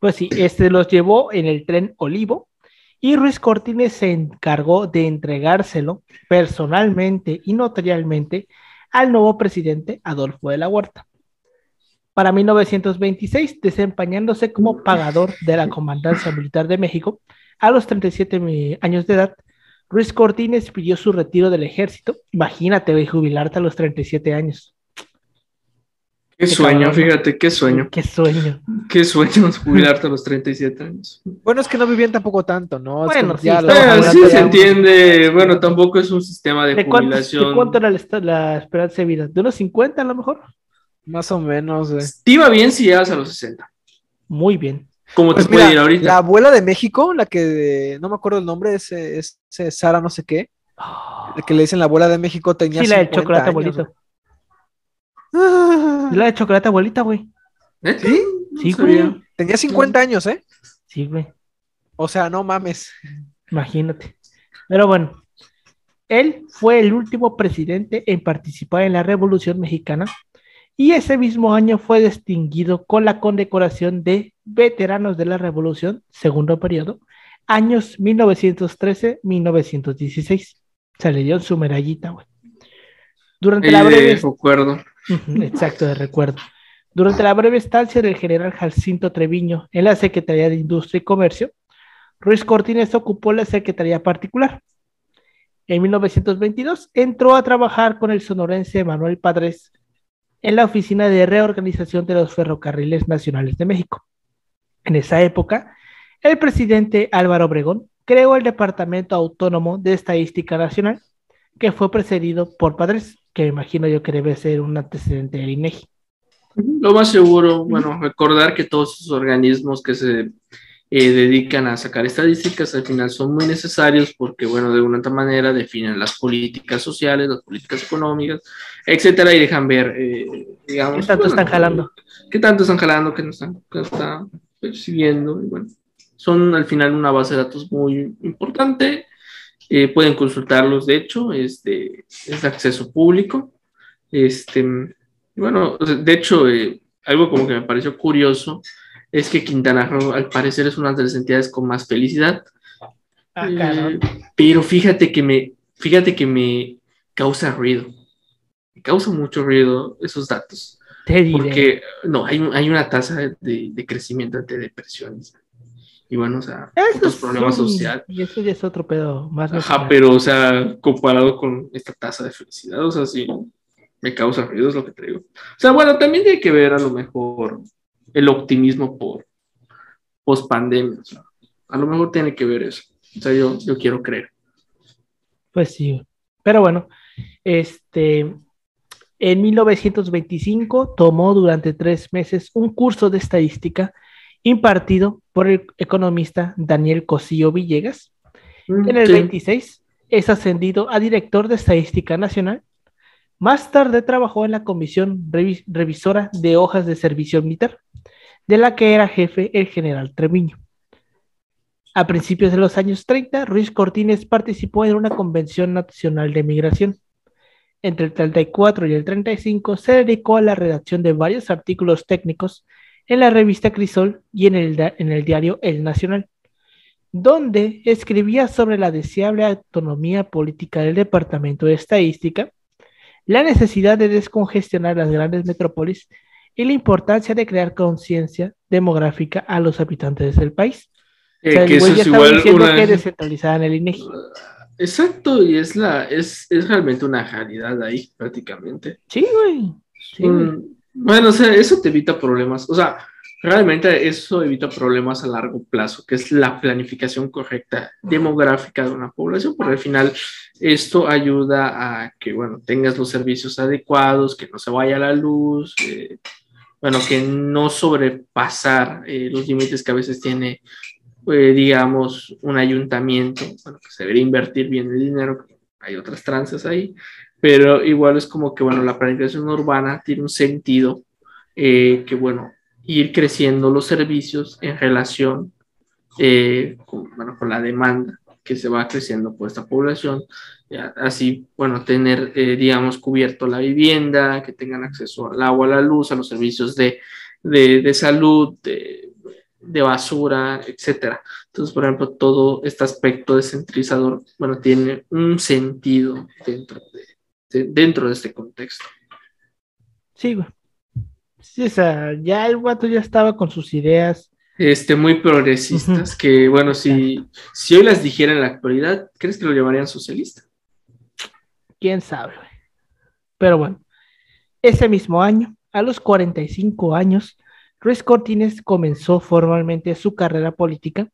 Pues sí, este los llevó en el tren Olivo, y Ruiz Cortines se encargó de entregárselo personalmente y notarialmente al nuevo presidente Adolfo de la Huerta. Para 1926, desempeñándose como pagador de la Comandancia Militar de México, a los 37 años de edad, Ruiz Cortines pidió su retiro del ejército. Imagínate, jubilarte a los 37 años. Qué sueño, fíjate, qué sueño. Qué sueño. Qué sueño jubilarte a los 37 años. Bueno, es que no vivían tampoco tanto, ¿no? Bueno, sí, sí se entiende. Bueno, tampoco es un sistema de, jubilación. ¿De cuánto era la, esperanza de vida? ¿De unos 50 a lo mejor? Más o menos. Eh. Te iba bien si llegas a los 60. Muy bien. Como te pues puede ir ahorita. La abuela de México, la que no me acuerdo el nombre, es, es, Sara no sé qué. La que le dicen la abuela de México tenía Sí, la del chocolate abuelito. La de chocolate abuelita, güey. ¿Eh? ¿Sí? Sí, güey. Tenía 50 años, ¿eh? Sí, güey. O sea, no mames. Imagínate. Pero bueno, él fue el último presidente en participar en la Revolución Mexicana y ese mismo año fue distinguido con la condecoración de Veteranos de la Revolución, segundo periodo, años 1913-1916. Se le dio su medallita, güey. Durante la breve. Recuerdo Exacto, de recuerdo. Durante la breve estancia del general Jacinto Treviño en la Secretaría de Industria y Comercio, Ruiz Cortines ocupó la Secretaría Particular. En 1922 entró a trabajar con el sonorense Manuel Padres en la Oficina de Reorganización de los Ferrocarriles Nacionales de México. En esa época, el presidente Álvaro Obregón creó el Departamento Autónomo de Estadística Nacional, que fue precedido por Padres, que me imagino yo que debe ser un antecedente del INEGI. Lo más seguro, bueno, recordar que todos esos organismos que se eh, dedican a sacar estadísticas al final son muy necesarios porque, bueno, de una otra manera definen las políticas sociales, las políticas económicas, etcétera, y dejan ver, eh, digamos. ¿Qué tanto están jalando? ¿Qué tanto están jalando? ¿Qué no están, qué están persiguiendo? Y bueno, son al final una base de datos muy importante. Eh, pueden consultarlos, de hecho, este, es acceso público. Este, bueno, de hecho, eh, algo como que me pareció curioso es que Quintana Roo, al parecer, es una de las entidades con más felicidad. Ah, eh, pero fíjate que me, fíjate que me causa ruido. Me causa mucho ruido esos datos. Porque no, hay, hay una tasa de, de crecimiento de depresiones y bueno, o sea, otros problemas sociales. Y eso ya es otro pedo más. Ajá, pero, o sea, comparado con esta tasa de felicidad, o sea, sí, me causa ruido, es lo que te digo. O sea, bueno, también hay que ver a lo mejor el optimismo por post pandemia, o sea, a lo mejor tiene que ver eso. O sea, yo, yo quiero creer. Pues sí, pero bueno, este, en 1925 tomó durante tres meses un curso de estadística impartido por el economista Daniel Cosillo Villegas. Mm, en el 26 es ascendido a director de Estadística Nacional. Más tarde trabajó en la Comisión Revisora de Hojas de Servicio Militar, de la que era jefe el general Treviño. A principios de los años 30, Ruiz Cortines participó en una convención nacional de migración. Entre el 34 y el 35 se dedicó a la redacción de varios artículos técnicos en la revista Crisol y en el, en el diario El Nacional, donde escribía sobre la deseable autonomía política del Departamento de Estadística, la necesidad de descongestionar las grandes metrópolis y la importancia de crear conciencia demográfica a los habitantes del país. Eh, que eso es igual una... que descentralizaban el INEGI. Exacto, y es la, es, es realmente una realidad ahí, prácticamente. Sí, güey. Sí, bueno, o sea, eso te evita problemas. O sea, realmente eso evita problemas a largo plazo, que es la planificación correcta demográfica de una población, porque al final esto ayuda a que, bueno, tengas los servicios adecuados, que no se vaya la luz, bueno, que no sobrepasar eh, los límites que a veces tiene, eh, digamos, un ayuntamiento, bueno, que se debería invertir bien el dinero, hay otras tranzas ahí, pero igual es como que, bueno, la planificación urbana tiene un sentido eh, que, bueno, ir creciendo los servicios en relación eh, con, bueno, con la demanda que se va creciendo por esta población, así, bueno, tener, eh, digamos, cubierto la vivienda, que tengan acceso al agua, a la luz, a los servicios de, de, de salud, de, de basura, etcétera. Entonces, por ejemplo, todo este aspecto descentralizador, bueno, tiene un sentido dentro de, dentro de este contexto. Sí, güey. Sí, o sea, ya el guato ya estaba con sus ideas. Este, muy progresistas, que bueno, si, si hoy las dijera en la actualidad, ¿crees que lo llamarían socialista? Quién sabe, güey. Pero bueno, ese mismo año, a los 45 años, Ruiz Cortines comenzó formalmente su carrera política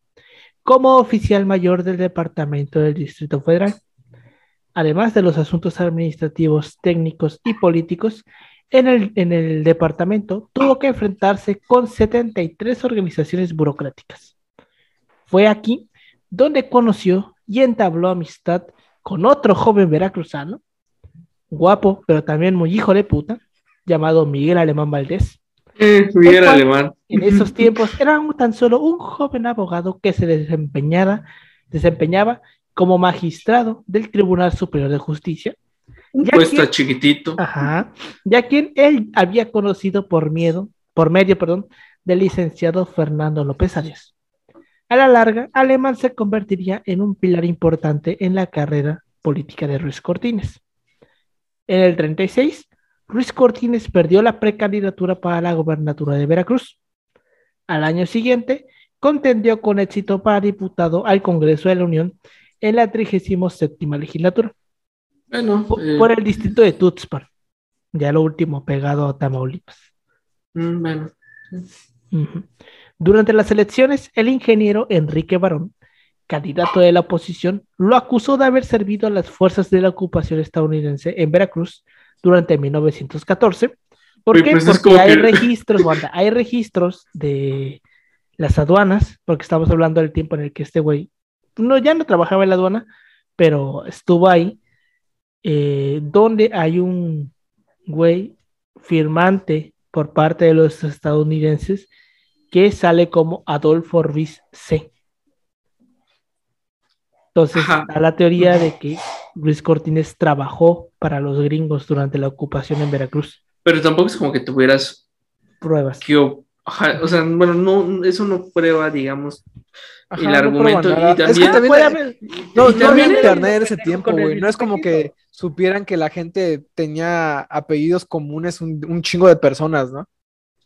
como oficial mayor del Departamento del Distrito Federal además de los asuntos administrativos, técnicos y políticos, en el, en el departamento tuvo que enfrentarse con 73 organizaciones burocráticas. Fue aquí donde conoció y entabló amistad con otro joven veracruzano, guapo, pero también muy hijo de puta, llamado Miguel Alemán Valdés. Eh, Miguel Alemán. En esos tiempos era tan solo un joven abogado que se desempeñaba como magistrado del Tribunal Superior de Justicia. Un puesto chiquitito. Ajá, ya quien él había conocido por miedo, por medio, perdón, del licenciado Fernando López Arias. A la larga, Alemán se convertiría en un pilar importante en la carrera política de Ruiz Cortines. En el 36, Luis Cortines perdió la precandidatura para la gobernatura de Veracruz. Al año siguiente, contendió con éxito para diputado al Congreso de la Unión en la 37 legislatura. Bueno, por, eh, por el distrito de Tuxpan, ya lo último pegado a Tamaulipas. mm, bueno. Durante las elecciones, el ingeniero Enrique Barón, candidato de la oposición, lo acusó de haber servido a las fuerzas de la ocupación estadounidense en Veracruz durante 1914. ¿Por Uy, qué? pues Porque como hay que- registros, Wanda, hay registros de las aduanas, porque estamos hablando del tiempo en el que este güey no, ya no trabajaba en la aduana, pero estuvo ahí, eh, donde hay un güey firmante por parte de los estadounidenses que sale como Adolfo Orbiz C. Entonces, está la teoría de que Luis Cortines trabajó para los gringos durante la ocupación en Veracruz. Pero tampoco es como que tuvieras Pruebas. que, o sea, bueno, no, eso no prueba, digamos, Ajá, el no argumento y también- Es que también puede haber- no, y no también había internet en ese tiempo, güey. No es como que supieran que la gente tenía apellidos comunes un, un chingo de personas, ¿no?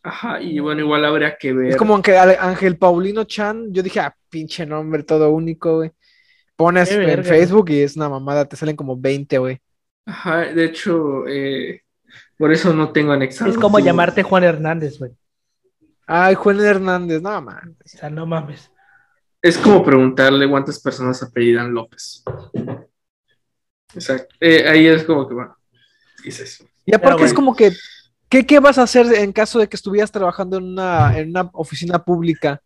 Ajá, y bueno, igual habría que ver. Es como que Ángel Paulino Chan, yo dije, ah, pinche nombre todo único, güey. Pones Qué en verga. Facebook y es una mamada, te salen como 20, güey. Ajá, de hecho, eh, por eso no tengo anexado. Es como llamarte Juan Hernández, güey. Ay, Juan Hernández, no, man. O sea, no mames. Es como preguntarle cuántas personas apellidan López. Exacto. Eh, ahí es como que, bueno, ¿qué es eso? Y aparte bueno. es como que, ¿qué, qué vas a hacer en caso de que estuvieras trabajando en una, en una oficina pública,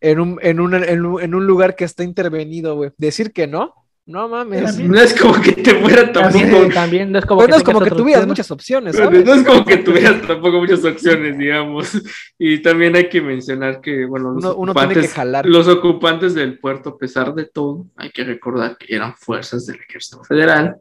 en un, en, un, en, un, en un lugar que está intervenido, güey? ¿Decir que no? No mames. También. No es como que te fuera tampoco. También, también no es como Pues que no es como que tuvieras muchas opciones. No es como que tuvieras tampoco muchas opciones, digamos. Y también hay que mencionar que, bueno, los, Uno, uno tiene que ocupantes, jalar. los ocupantes del puerto, a pesar de todo, hay que recordar que eran fuerzas del ejército federal.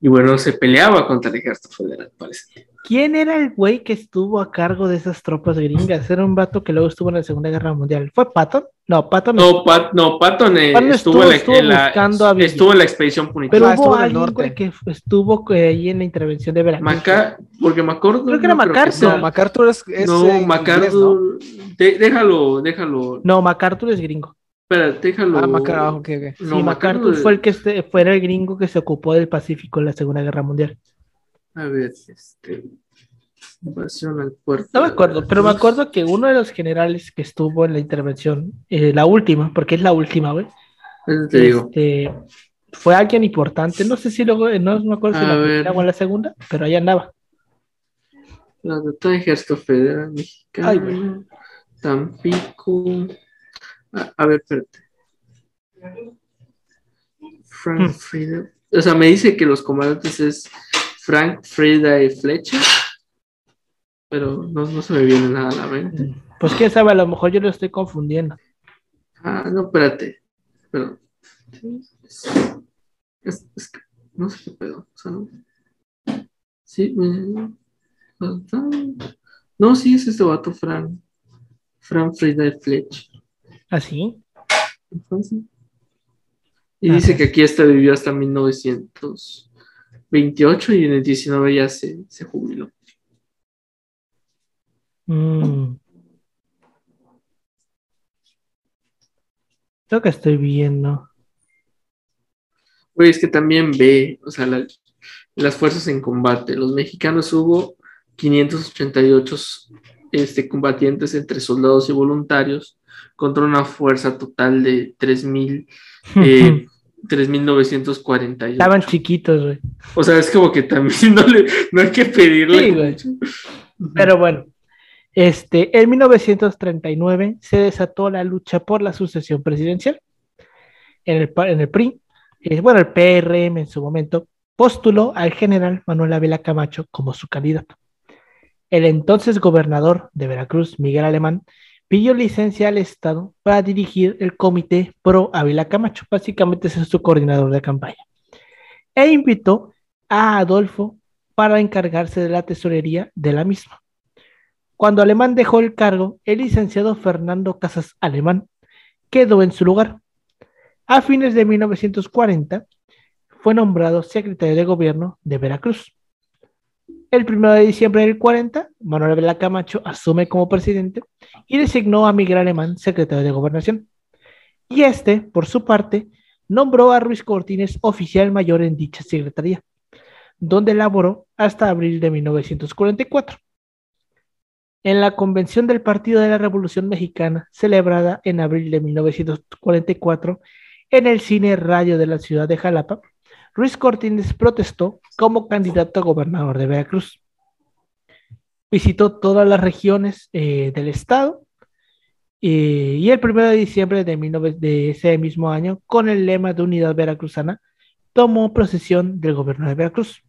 Y bueno, se peleaba contra el ejército federal, parece. ¿Quién era el güey que estuvo a cargo de esas tropas gringas? Era un vato que luego estuvo en la Segunda Guerra Mundial. ¿Fue Patton? No, Patton No, Pat, no Patton eh, Patton estuvo, estuvo- en la, estuvo en la- buscando a Billy. estuvo en la expedición Pero punitiva. Ah, estuvo hubo alguien, norte. güey, que estuvo eh, ahí en la intervención de Veracruz. Maca, porque me acuerdo. Creo que era no MacArthur. No, MacArthur es, es no, eh, inglés, ¿no? MacArthur. de- déjalo, déjalo. No, MacArthur es gringo. Espera, déjalo. Ah, MacArthur, ah, ok, ok. No, sí, MacArthur fue el que este, fue el gringo que se ocupó del Pacífico en la Segunda Guerra Mundial. A ver, este. Invasión al puerto. No me acuerdo, pero me acuerdo que uno de los generales que estuvo en la intervención, eh, la última, porque es la última, güey, digo. este, fue alguien importante. No sé si luego, no me acuerdo si A la ver. primera o en la segunda, pero ahí andaba. La de Ejército Federal Mexicano. Ay. Tampico. A, a ver, espérate. Frank Hmm. Frida. O sea, me dice que los comandantes es Frank Frida y Fletcher. Pero no, no se me viene nada a la mente. Pues quién sabe, a lo mejor yo lo estoy confundiendo. Ah, no, espérate. Pero. Es, es que no sé qué pedo. O sea, no. Sí, me- No, sí, es este vato, Frank. Frank Frida Fletch. ¿Así? Entonces, Y dice que aquí hasta vivió hasta 1928 y en el 19 ya se, se jubiló. Mm. Creo que estoy viendo. Oye, es que también ve, o sea, la- las fuerzas en combate. Los mexicanos hubo 588 este, combatientes entre soldados y voluntarios contra una fuerza total de 3.000, eh, 3.948. Estaban chiquitos, güey. O sea, es como que también no, le, no hay que pedirle. Sí, güey. Pero bueno, este, en 1939 se desató la lucha por la sucesión presidencial. En el, en el PRI, eh, bueno, el PRM en su momento, postuló al general Manuel Ávila Camacho como su candidato. El entonces gobernador de Veracruz, Miguel Alemán, pidió licencia al Estado para dirigir el comité pro Ávila Camacho, básicamente es su coordinador de campaña, e invitó a Adolfo para encargarse de la tesorería de la misma. Cuando Alemán dejó el cargo, el licenciado Fernando Casas Alemán quedó en su lugar. A fines de 1940 fue nombrado secretario de gobierno de Veracruz. El 1 de diciembre del 40, Manuel Vela Camacho asume como presidente y designó a Miguel Alemán secretario de gobernación. Y este, por su parte, nombró a Ruiz Cortines oficial mayor en dicha secretaría, donde laboró hasta abril de 1944. En la convención del Partido de la Revolución Mexicana, celebrada en abril de 1944 en el Cine Radio de la ciudad de Jalapa, Ruiz Cortines protestó como candidato a gobernador de Veracruz. Visitó todas las regiones eh, del estado eh, y el 1 de diciembre de, de ese mismo año, con el lema de Unidad Veracruzana, tomó posesión del gobierno de Veracruz.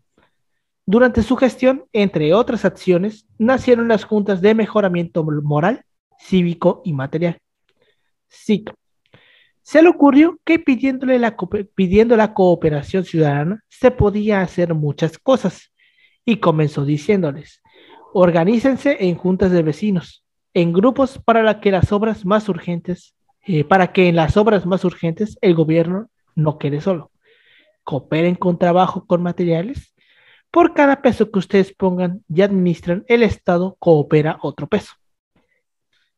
Durante su gestión, entre otras acciones, nacieron las juntas de mejoramiento moral, cívico y material. Cito. Se le ocurrió que pidiéndole la, pidiendo la cooperación ciudadana se podía hacer muchas cosas y comenzó diciéndoles, organícense en juntas de vecinos, en grupos para que las obras más urgentes, eh, para que en las obras más urgentes el gobierno no quede solo. Cooperen con trabajo con materiales por cada peso que ustedes pongan y administran, el Estado coopera otro peso.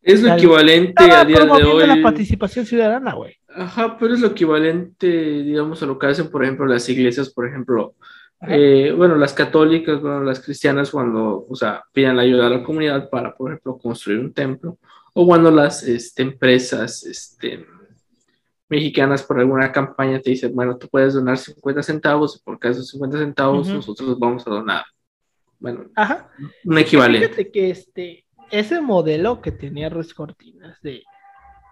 Es lo equivalente a día de hoy. la participación ciudadana, güey. Ajá, pero es lo equivalente, digamos, a lo que hacen, por ejemplo, las iglesias, por ejemplo, eh, bueno, las católicas, bueno, las cristianas, cuando, o sea, piden la ayuda a la comunidad para, por ejemplo, construir un templo, o cuando las este, empresas, este, mexicanas por alguna campaña te dicen, bueno, tú puedes donar 50 centavos y por cada 50 centavos nosotros vamos a donar. Bueno, Ajá. un equivalente. Fíjate que este, ese modelo que tenía Ruiz Cortinas de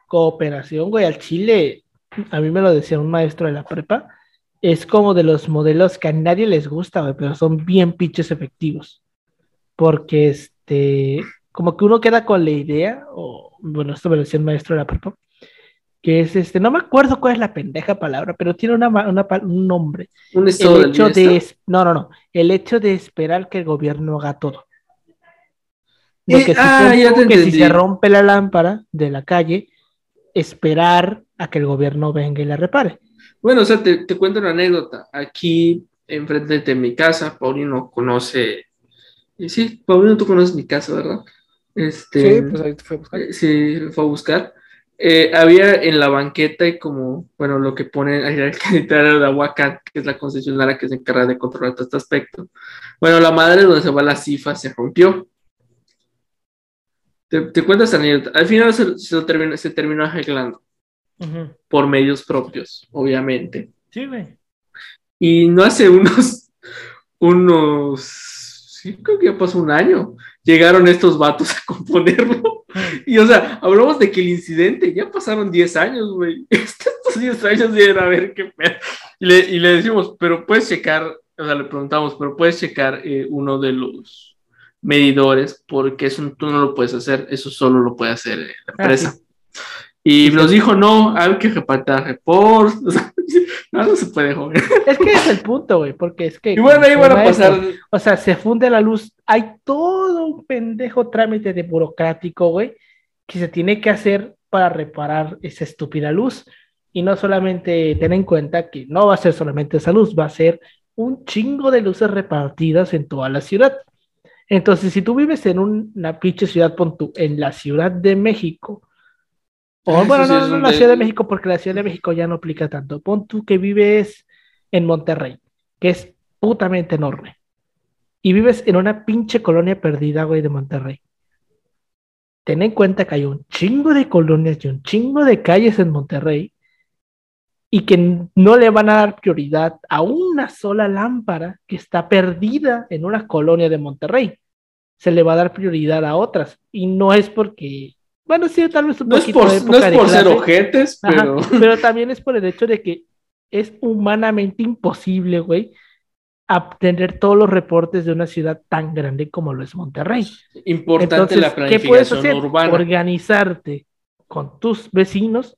cooperación, güey, al Chile, a mí me lo decía un maestro de la prepa, es como de los modelos que a nadie les gusta, güey, pero son bien pinches efectivos. Porque este, como que uno queda con la idea, o bueno, esto me lo decía el maestro de la prepa, que es este, no me acuerdo cuál es la pendeja palabra, pero tiene una, un nombre. Un el hecho de, no, no, no, el hecho de esperar que el gobierno haga todo. Lo Eh, que, si, ah, se- ya te que si se rompe la lámpara de la calle, esperar a que el gobierno venga y la repare. Bueno, o sea, te, te cuento una anécdota. Aquí, enfrente de mi casa, Paulino conoce. y sí, Paulino, tú conoces mi casa, ¿verdad? Este, Sí, pues ahí te fue a buscar. eh, sí, fue a buscar. Eh, había en la banqueta y como, bueno, lo que pone ahí el de Aguacat, que es la concesionaria que se encarga de controlar todo este aspecto. Bueno, la madre donde se va la CIFA se rompió. Te, te cuento esta anécdota. Al final se, se terminó, se terminó arreglando por medios propios, obviamente. Sí, güey. Y no hace unos, unos, sí, creo que ya pasó un año, llegaron estos vatos a componerlo. Y o sea, hablamos de que el incidente, ya pasaron 10 años, güey. Estos 10 años deben a ver qué pedo. Y le, y le decimos, pero puedes checar, o sea, le preguntamos, pero puedes checar eh, uno de los medidores, porque eso tú no lo puedes hacer, eso solo lo puede hacer eh, la Ah, empresa. sí. Y nos dijo, no, hay que repartir reports. O sea, no, no se puede, joven. Es que es el punto, güey, porque es que. Y bueno, ahí van a esto, pasar. O sea, se funde la luz. Hay todo un pendejo trámite de burocrático, güey, que se tiene que hacer para reparar esa estúpida luz. Y no solamente ten en cuenta que no va a ser solamente esa luz, va a ser un chingo de luces repartidas en toda la ciudad. Entonces, si tú vives en un- una pinche ciudad, pon tú, en la Ciudad de México, o Ah, Eso bueno, sí no, no, un la Ciudad de México, porque la Ciudad de México ya no aplica tanto. Pon tú que vives en Monterrey, que es putamente enorme, y vives en una pinche colonia perdida, güey, de Monterrey. Ten en cuenta que hay un chingo de colonias y un chingo de calles en Monterrey y que no le van a dar prioridad a una sola lámpara que está perdida en una colonia de Monterrey. Se le va a dar prioridad a otras. Y no es porque, bueno, sí, tal vez un No es poquito por, de no es por ser ojetes, Ajá, pero pero también es por el hecho de que es humanamente imposible, güey, obtener todos los reportes de una ciudad tan grande como lo es Monterrey. importante Entonces, la ¿qué puedes planificación hacer? urbana. Organizarte con tus vecinos,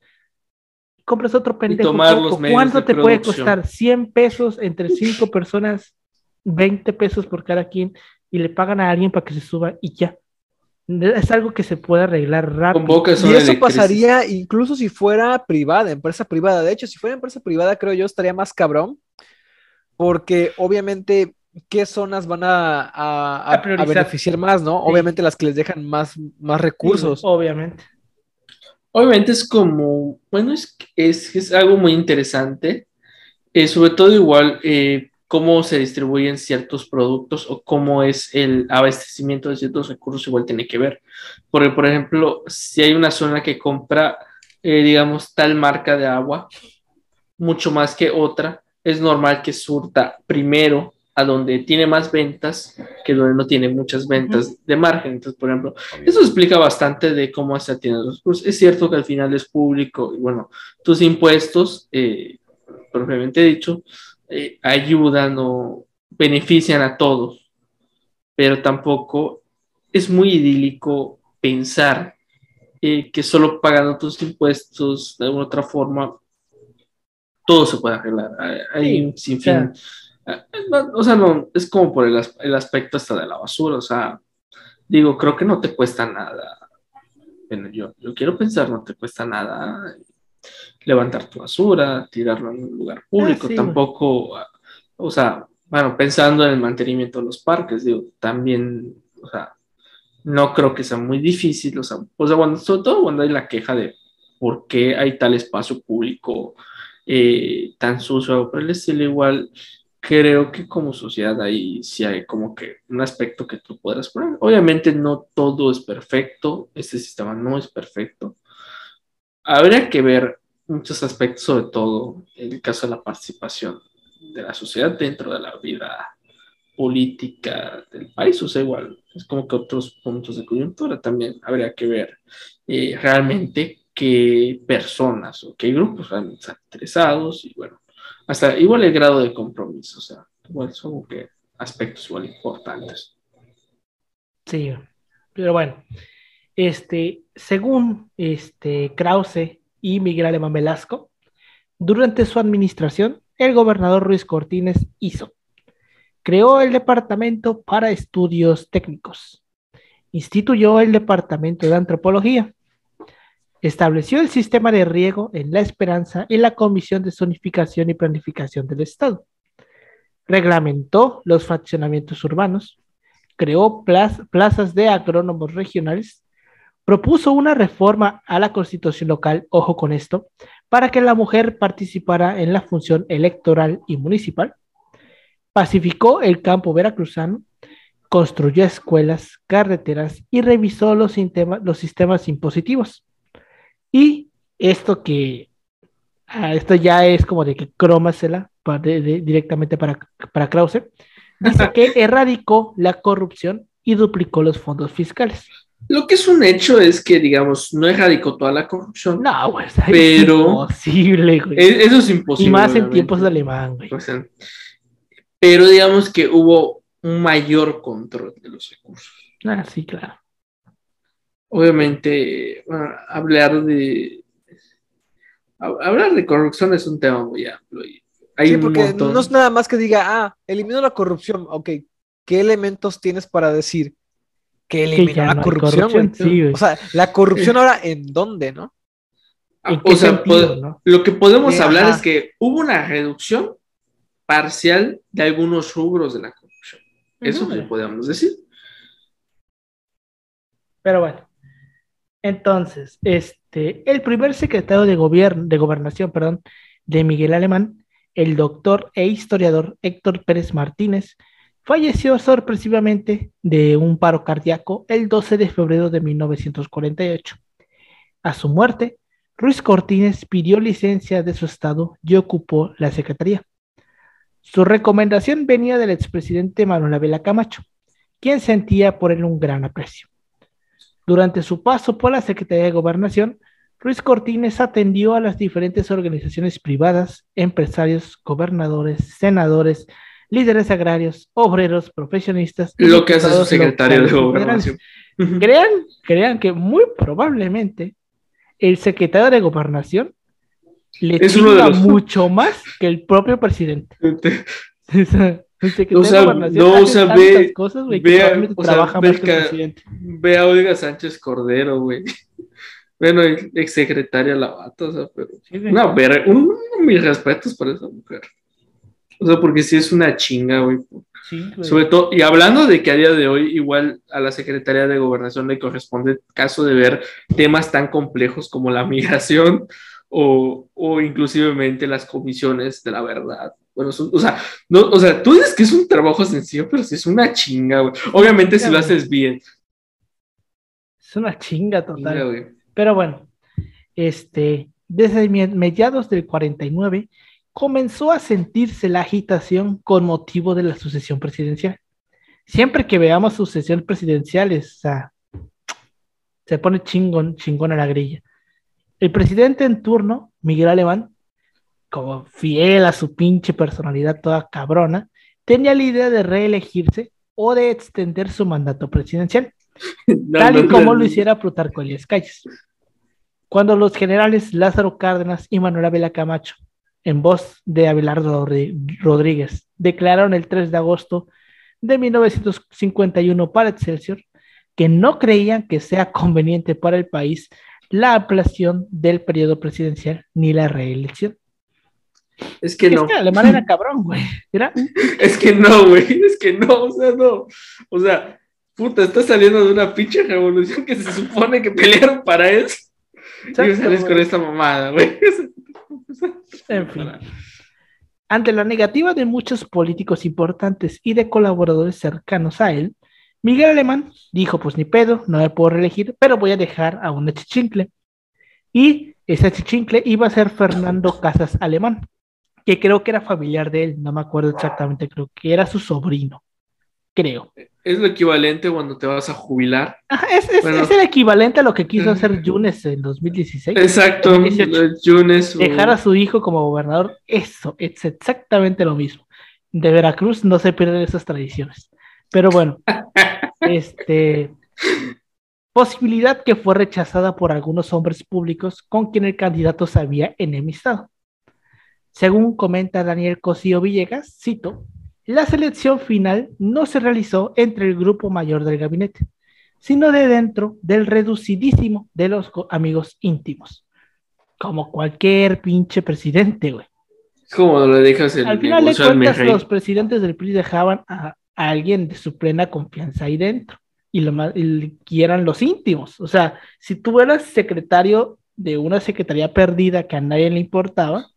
compras otro pendejo. tomar foco. los medios ¿Cuánto de te puede costar? 100 pesos entre cinco personas, 20 pesos por cada quien, y le pagan a alguien para que se suba y ya. Es algo que se puede arreglar rápido. Y eso pasaría incluso si fuera privada, empresa privada. De hecho, si fuera empresa privada, creo yo estaría más cabrón, porque obviamente qué zonas van a, a- a- A priorizar. a beneficiar más, ¿no? Sí. Obviamente las que les dejan más, más recursos. Obviamente. Obviamente es como, bueno, es, es, es algo muy interesante, eh, sobre todo igual eh, cómo se distribuyen ciertos productos o cómo es el abastecimiento de ciertos recursos igual tiene que ver. Porque, por ejemplo, si hay una zona que compra, eh, digamos, tal marca de agua, mucho más que otra, es normal que surta primero a donde tiene más ventas que donde no tiene muchas ventas de margen. Entonces, por ejemplo, eso explica bastante de cómo se atienden los recursos. Es cierto que al final es público y bueno, tus impuestos, eh, propiamente dicho, eh, ayudan o benefician a todos, pero tampoco es muy idílico pensar eh, que solo pagando tus impuestos de alguna otra forma todo se puede arreglar. Hay, un sinfín. Ah, no, O sea, no, es como por el, el aspecto hasta de la basura, o sea, digo, creo que no te cuesta nada. Bueno, yo, yo quiero pensar, no te cuesta nada levantar tu basura, tirarlo en un lugar público, sí, güey. tampoco, ah, o sea, bueno, pensando en el mantenimiento de los parques, digo, también, o sea, no creo que sea muy difícil, o sea, o sea, cuando- sobre todo cuando hay la queja de por qué hay tal espacio público eh, tan sucio, por el estilo, igual creo que como sociedad ahí sí hay como que un aspecto que tú podrás poner. Obviamente no todo es perfecto, este sistema no es perfecto. Habría que ver muchos aspectos, sobre todo en el caso de la participación de la sociedad dentro de la vida política del país, o sea, igual, es como que otros puntos de coyuntura también habría que ver eh, realmente qué personas o qué grupos están interesados y bueno, hasta igual el grado de compromiso, o sea, igual son que aspectos igual importantes. Sí, pero bueno, este, según este Krause y Miguel Alemán Velasco, durante su administración, el gobernador Ruiz Cortines hizo, creó el Departamento para Estudios Técnicos, instituyó el Departamento de Antropología, estableció el sistema de riego en La Esperanza y la Comisión de Zonificación y Planificación del Estado, reglamentó los fraccionamientos urbanos, creó plaz- plazas de agrónomos regionales, propuso una reforma a la constitución local, ojo con esto, para que la mujer participara en la función electoral y municipal, pacificó el campo veracruzano, construyó escuelas, carreteras y revisó los sistemas impositivos. Y esto que, ah, esto ya es como de que de- de- directamente para, para Krause, dice que erradicó la corrupción y duplicó los fondos fiscales. Lo que es un hecho es que, digamos, no erradicó toda la corrupción. No, güey, Pero- es imposible, güey. E- Eso es imposible. y más en tiempos de alemán, güey. O sea, pero digamos que hubo un mayor control de los recursos. Ah, sí, claro. Obviamente, bueno, hablar de hab- hablar de corrupción es un tema muy amplio. y hay Sí, un porque montón. no es nada más que diga, ah, eliminó la corrupción. Ok, ¿qué elementos tienes para decir que eliminó ya la no corrupción? sí, o sea, la corrupción ahora en dónde, ¿no? Ah, ¿En qué o sea, sentido, no? lo que podemos Sí, hablar ajá. es que hubo una reducción parcial de algunos rubros de la corrupción. Eso Ujú. sí podemos decir. Pero bueno. Entonces, este, el primer secretario de gobierno, de gobernación, perdón, de Miguel Alemán, el doctor e historiador Héctor Pérez Martínez, falleció sorpresivamente de un paro cardíaco el 12 de febrero de 1948. A su muerte, Ruiz Cortines pidió licencia de su estado y ocupó la secretaría. Su recomendación venía del expresidente Manuel Abela Camacho, quien sentía por él un gran aprecio. Durante su paso por la Secretaría de Gobernación, Ruiz Cortines atendió a las diferentes organizaciones privadas, empresarios, gobernadores, senadores, líderes agrarios, obreros, profesionistas. Lo que hace su secretario de gobernación. Crean, crean que muy probablemente el secretario de Gobernación le Es uno de chinga los- mucho más que el propio presidente. O sea, no, o sea, ve- cosas, güey, que ve a- o sea, ve a Olga Sánchez Cordero, güey. Bueno, exsecretaria Lavato, o sea, pero. Sí. No, pero un, mis respetos para esa mujer. O sea, porque sí es una chinga, güey. Sí. Sobre todo, y hablando de que a día de hoy igual a la Secretaría de Gobernación le corresponde caso de ver temas tan complejos como la migración o, o inclusivemente las comisiones de la verdad. Bueno, son- o sea, no, o sea, tú dices que es un trabajo sencillo, pero sí es una chinga, güey. Obviamente si lo haces bien. Es una chinga Chinga, total. güey. Pero bueno, este, desde mediados del 49 comenzó a sentirse la agitación con motivo de la sucesión presidencial. Siempre que veamos sucesión presidenciales, o sea, se pone chingón, chingón a la grilla. El presidente en turno, Miguel Alemán, como fiel a su pinche personalidad toda cabrona, tenía la idea de reelegirse o de extender su mandato presidencial No, tal y no, como no, lo hiciera Plutarco Elías Calles. Cuando los generales Lázaro Cárdenas y Manuel Ávila Camacho, en voz de Abelardo Rodríguez, declararon el 3 de agosto de 1951 para Excelsior que no creían que sea conveniente para el país la ampliación del periodo presidencial ni la reelección. Es que no. Es que Alemán era cabrón, güey. Era, Es que no, güey. Es que no, o sea, no. O sea, puta, está saliendo de una pinche revolución que se supone que pelearon para eso. y sales con esta mamada, güey. En fin. Ante la negativa de muchos políticos importantes y de colaboradores cercanos a él, Miguel Alemán dijo, pues ni pedo, no me puedo reelegir, pero voy a dejar a un chichincle. Y ese chichincle iba a ser Fernando Casas Alemán, que creo que era familiar de él, no me acuerdo exactamente, creo que era su sobrino, creo. Es lo equivalente cuando te vas a jubilar. Ajá, es, es- Bueno. es el equivalente a lo que quiso hacer Yunes en 2016. Exacto. 2018. Yunes. o- dejar a su hijo como gobernador, eso, es exactamente lo mismo. De Veracruz no se pierden esas tradiciones. Pero bueno, este posibilidad que fue rechazada por algunos hombres públicos con quien el candidato se había enemistado. Según comenta Daniel Cosío Villegas, cito, la selección final no se realizó entre el grupo mayor del gabinete, sino de dentro del reducidísimo de los amigos íntimos como cualquier pinche presidente, güey. Como le dejas el Al final de cuentas, los presidentes del PRI dejaban a, a alguien de su plena confianza ahí dentro y lo más y eran los íntimos. O sea, si tú eras secretario de una secretaría perdida que a nadie le importaba,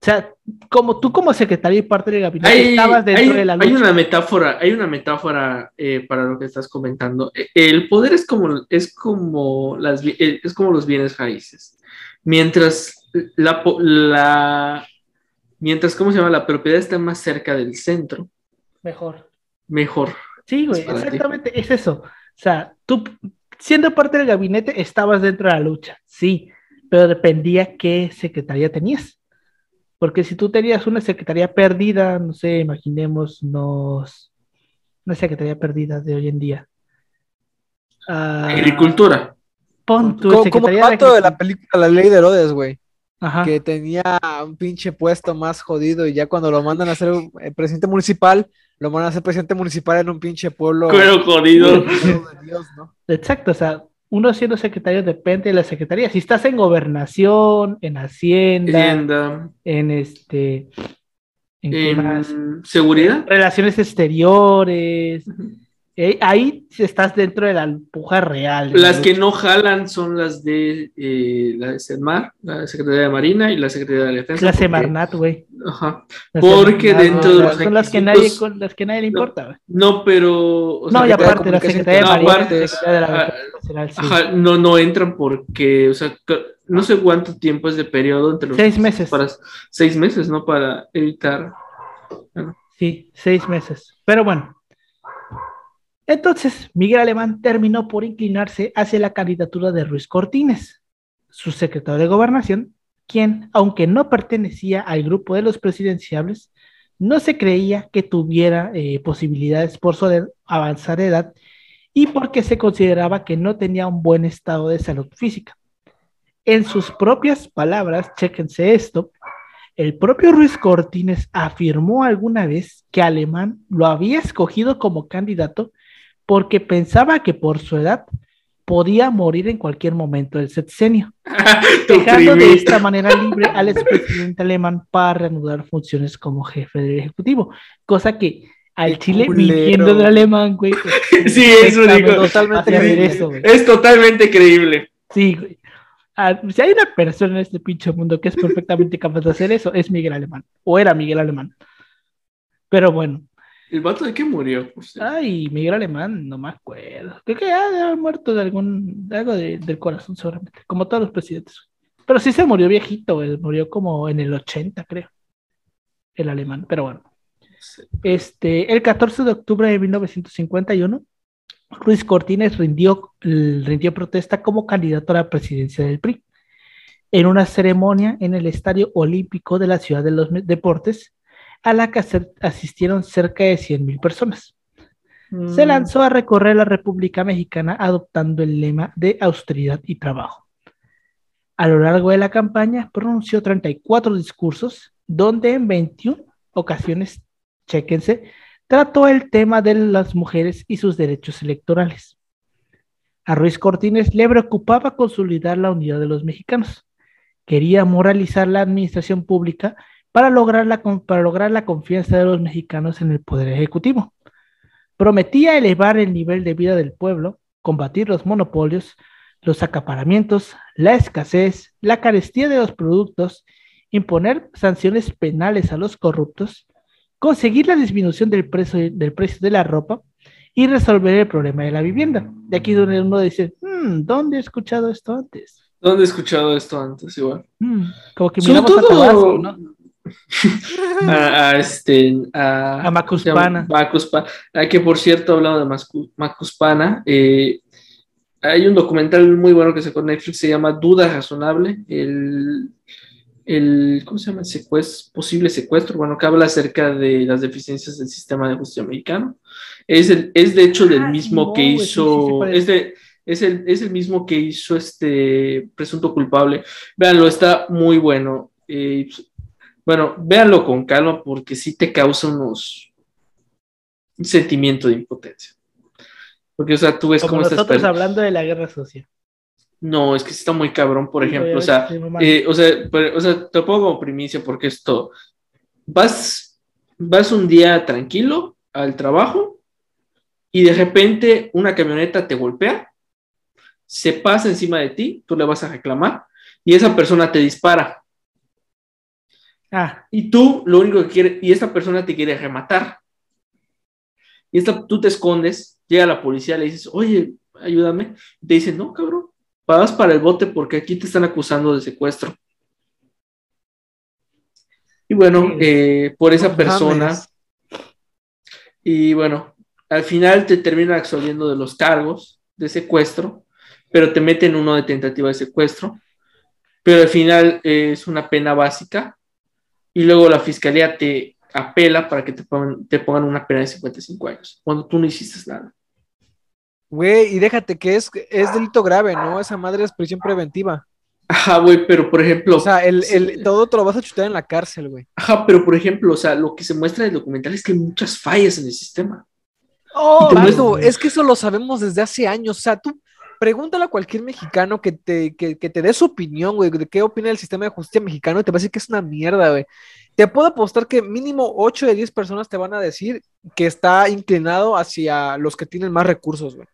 o sea, como tú como secretario y parte del gabinete Hay, estabas dentro hay- de la hay lucha. una metáfora, hay una metáfora eh, para lo que estás comentando. E- El poder es como, es como las eh, es como los bienes raíces. Mientras la, mientras, ¿cómo se llama? La propiedad está más cerca del centro, Mejor. mejor. Sí, güey, Es para ti. exactamente, es eso. O sea, tú siendo parte del gabinete estabas dentro de la lucha, sí, pero dependía qué secretaría tenías. Porque si tú tenías una secretaría perdida, no sé, imaginemos nos una secretaría perdida de hoy en día. Ah, Agricultura. Pon tu Como, como el vato de la película La Ley de Herodes, güey. Ajá. Que tenía un pinche puesto más jodido y ya cuando lo mandan a ser eh, presidente municipal, lo mandan a ser presidente municipal en un pinche pueblo. Cuero jodido. de Dios, ¿no? Exacto, o sea, uno siendo secretario depende de la secretaría. Si estás en gobernación, en hacienda, Hacienda, en este, ¿en qué más? en seguridad. Relaciones exteriores. Eh, ahí estás dentro de la puja real. la Las que no jalan son las de eh, la de la Secretaría de Marina y la Secretaría de Defensa. La porque- Semarnat, güey. Ajá. La Porque Semarnat, dentro güey, de los son las que nadie, con las que nadie le No. importa, güey. No, pero. o No, sea, y aparte la Secretaría de no, Marina, la Secretaría de la ah, Nacional, sí. Ajá, no, no entran porque, o sea, no sé cuánto tiempo es de periodo entre los Seis meses. Para seis meses, ¿no? Para evitar. Sí, seis meses. Pero bueno. Entonces, Miguel Alemán terminó por inclinarse hacia la candidatura de Ruiz Cortines, su secretario de gobernación, quien, aunque no pertenecía al grupo de los presidenciables, no se creía que tuviera eh, posibilidades por su avanzada edad y porque se consideraba que no tenía un buen estado de salud física. En sus propias palabras, chéquense esto, el propio Ruiz Cortines afirmó alguna vez que Alemán lo había escogido como candidato porque pensaba que por su edad podía morir en cualquier momento del sexenio, dejando de esta manera libre al expresidente alemán para reanudar funciones como jefe del Ejecutivo, cosa que al Chile mintiendo del alemán, güey. sí, eso digo. Totalmente creíble. es totalmente creíble. Sí, güey. Ah, si hay una persona en este pinche mundo que es perfectamente capaz de hacer eso, es Miguel Alemán. O era Miguel Alemán. Pero bueno. ¿El vato de qué murió? Ay, Miguel Alemán, no me acuerdo. Creo que ha muerto de algún, algo del corazón seguramente, como todos los presidentes. Pero sí se murió viejito, murió como en el 80, creo. El alemán, pero bueno. Este, el 14 de octubre de 1951, Ruiz Cortines rindió, rindió protesta como candidato a la presidencia del PRI en una ceremonia en el Estadio Olímpico de la Ciudad de los Deportes, a la que asistieron cerca de 100.000 personas. Se mm. lanzó a recorrer la República Mexicana adoptando el lema de austeridad y trabajo. A lo largo de la campaña pronunció 34 discursos, donde en 21 ocasiones, chéquense, trató el tema de las mujeres y sus derechos electorales. A Ruiz Cortines le preocupaba consolidar la unidad de los mexicanos. Quería moralizar la administración pública para lograr la, para lograr la confianza de los mexicanos en el poder ejecutivo. Prometía elevar el nivel de vida del pueblo, combatir los monopolios, los acaparamientos, la escasez, la carestía de los productos, imponer sanciones penales a los corruptos, conseguir la disminución del precio, del precio de la ropa y resolver el problema de la vivienda. De aquí donde uno dice, hmm, ¿dónde he escuchado esto antes? ¿Dónde he escuchado esto antes? Igual. Hmm, como que miramos a Tabasco, ¿no? A, este a, a Macuspana. Macuspana. Ah, que por cierto, hablando de Macuspana, eh, hay un documental muy bueno que se con Netflix, se llama Duda Razonable, el, el ¿cómo se llama? Secuestro, posible secuestro, bueno, que habla acerca de las deficiencias del sistema de justicia mexicano. Es, es de hecho del ah, mismo que hizo, es, de, es, el, es el mismo que hizo este presunto culpable. Véanlo, está muy bueno. Eh, bueno, véanlo con calma porque sí te causa unos un sentimiento de impotencia. Porque, o sea, tú ves Como cómo nosotros hablando de la guerra social. No, es que está muy cabrón, por ejemplo. O sea, eh, o, sea, o sea, te pongo como primicia porque esto. Vas, vas un día tranquilo al trabajo y de repente una camioneta te golpea, se pasa encima de ti, tú le vas a reclamar y esa persona te dispara. Ah. Y tú lo único que quieres, y esta persona te quiere rematar. Y esta, tú te escondes, llega la policía, le dices, oye, ayúdame. te dicen, no, cabrón, vas para el bote porque aquí te están acusando de secuestro. Y bueno, eh, por esa persona. Y bueno, al final te terminan absolviendo de los cargos de secuestro, pero te meten uno de tentativa de secuestro. Pero al final es una pena básica. Y luego la fiscalía te apela para que te pongan, te pongan una pena de 55 años, cuando tú no hiciste nada. Güey, y déjate que es, es delito grave, ¿no? Esa madre es prisión preventiva. Ajá, güey, pero por ejemplo. O sea, el, el, todo te lo vas a chutar en la cárcel, güey. Ajá, pero por ejemplo, o sea, lo que se muestra en el documental es que hay muchas fallas en el sistema. Oh, es que eso lo sabemos desde hace años. O sea, tú pregúntale a cualquier mexicano que te, que, que te dé su opinión, güey, de qué opina el sistema de justicia mexicano y te va a decir que es una mierda, güey. Te puedo apostar que mínimo 8 de 10 personas te van a decir que está inclinado hacia los que tienen más recursos, güey.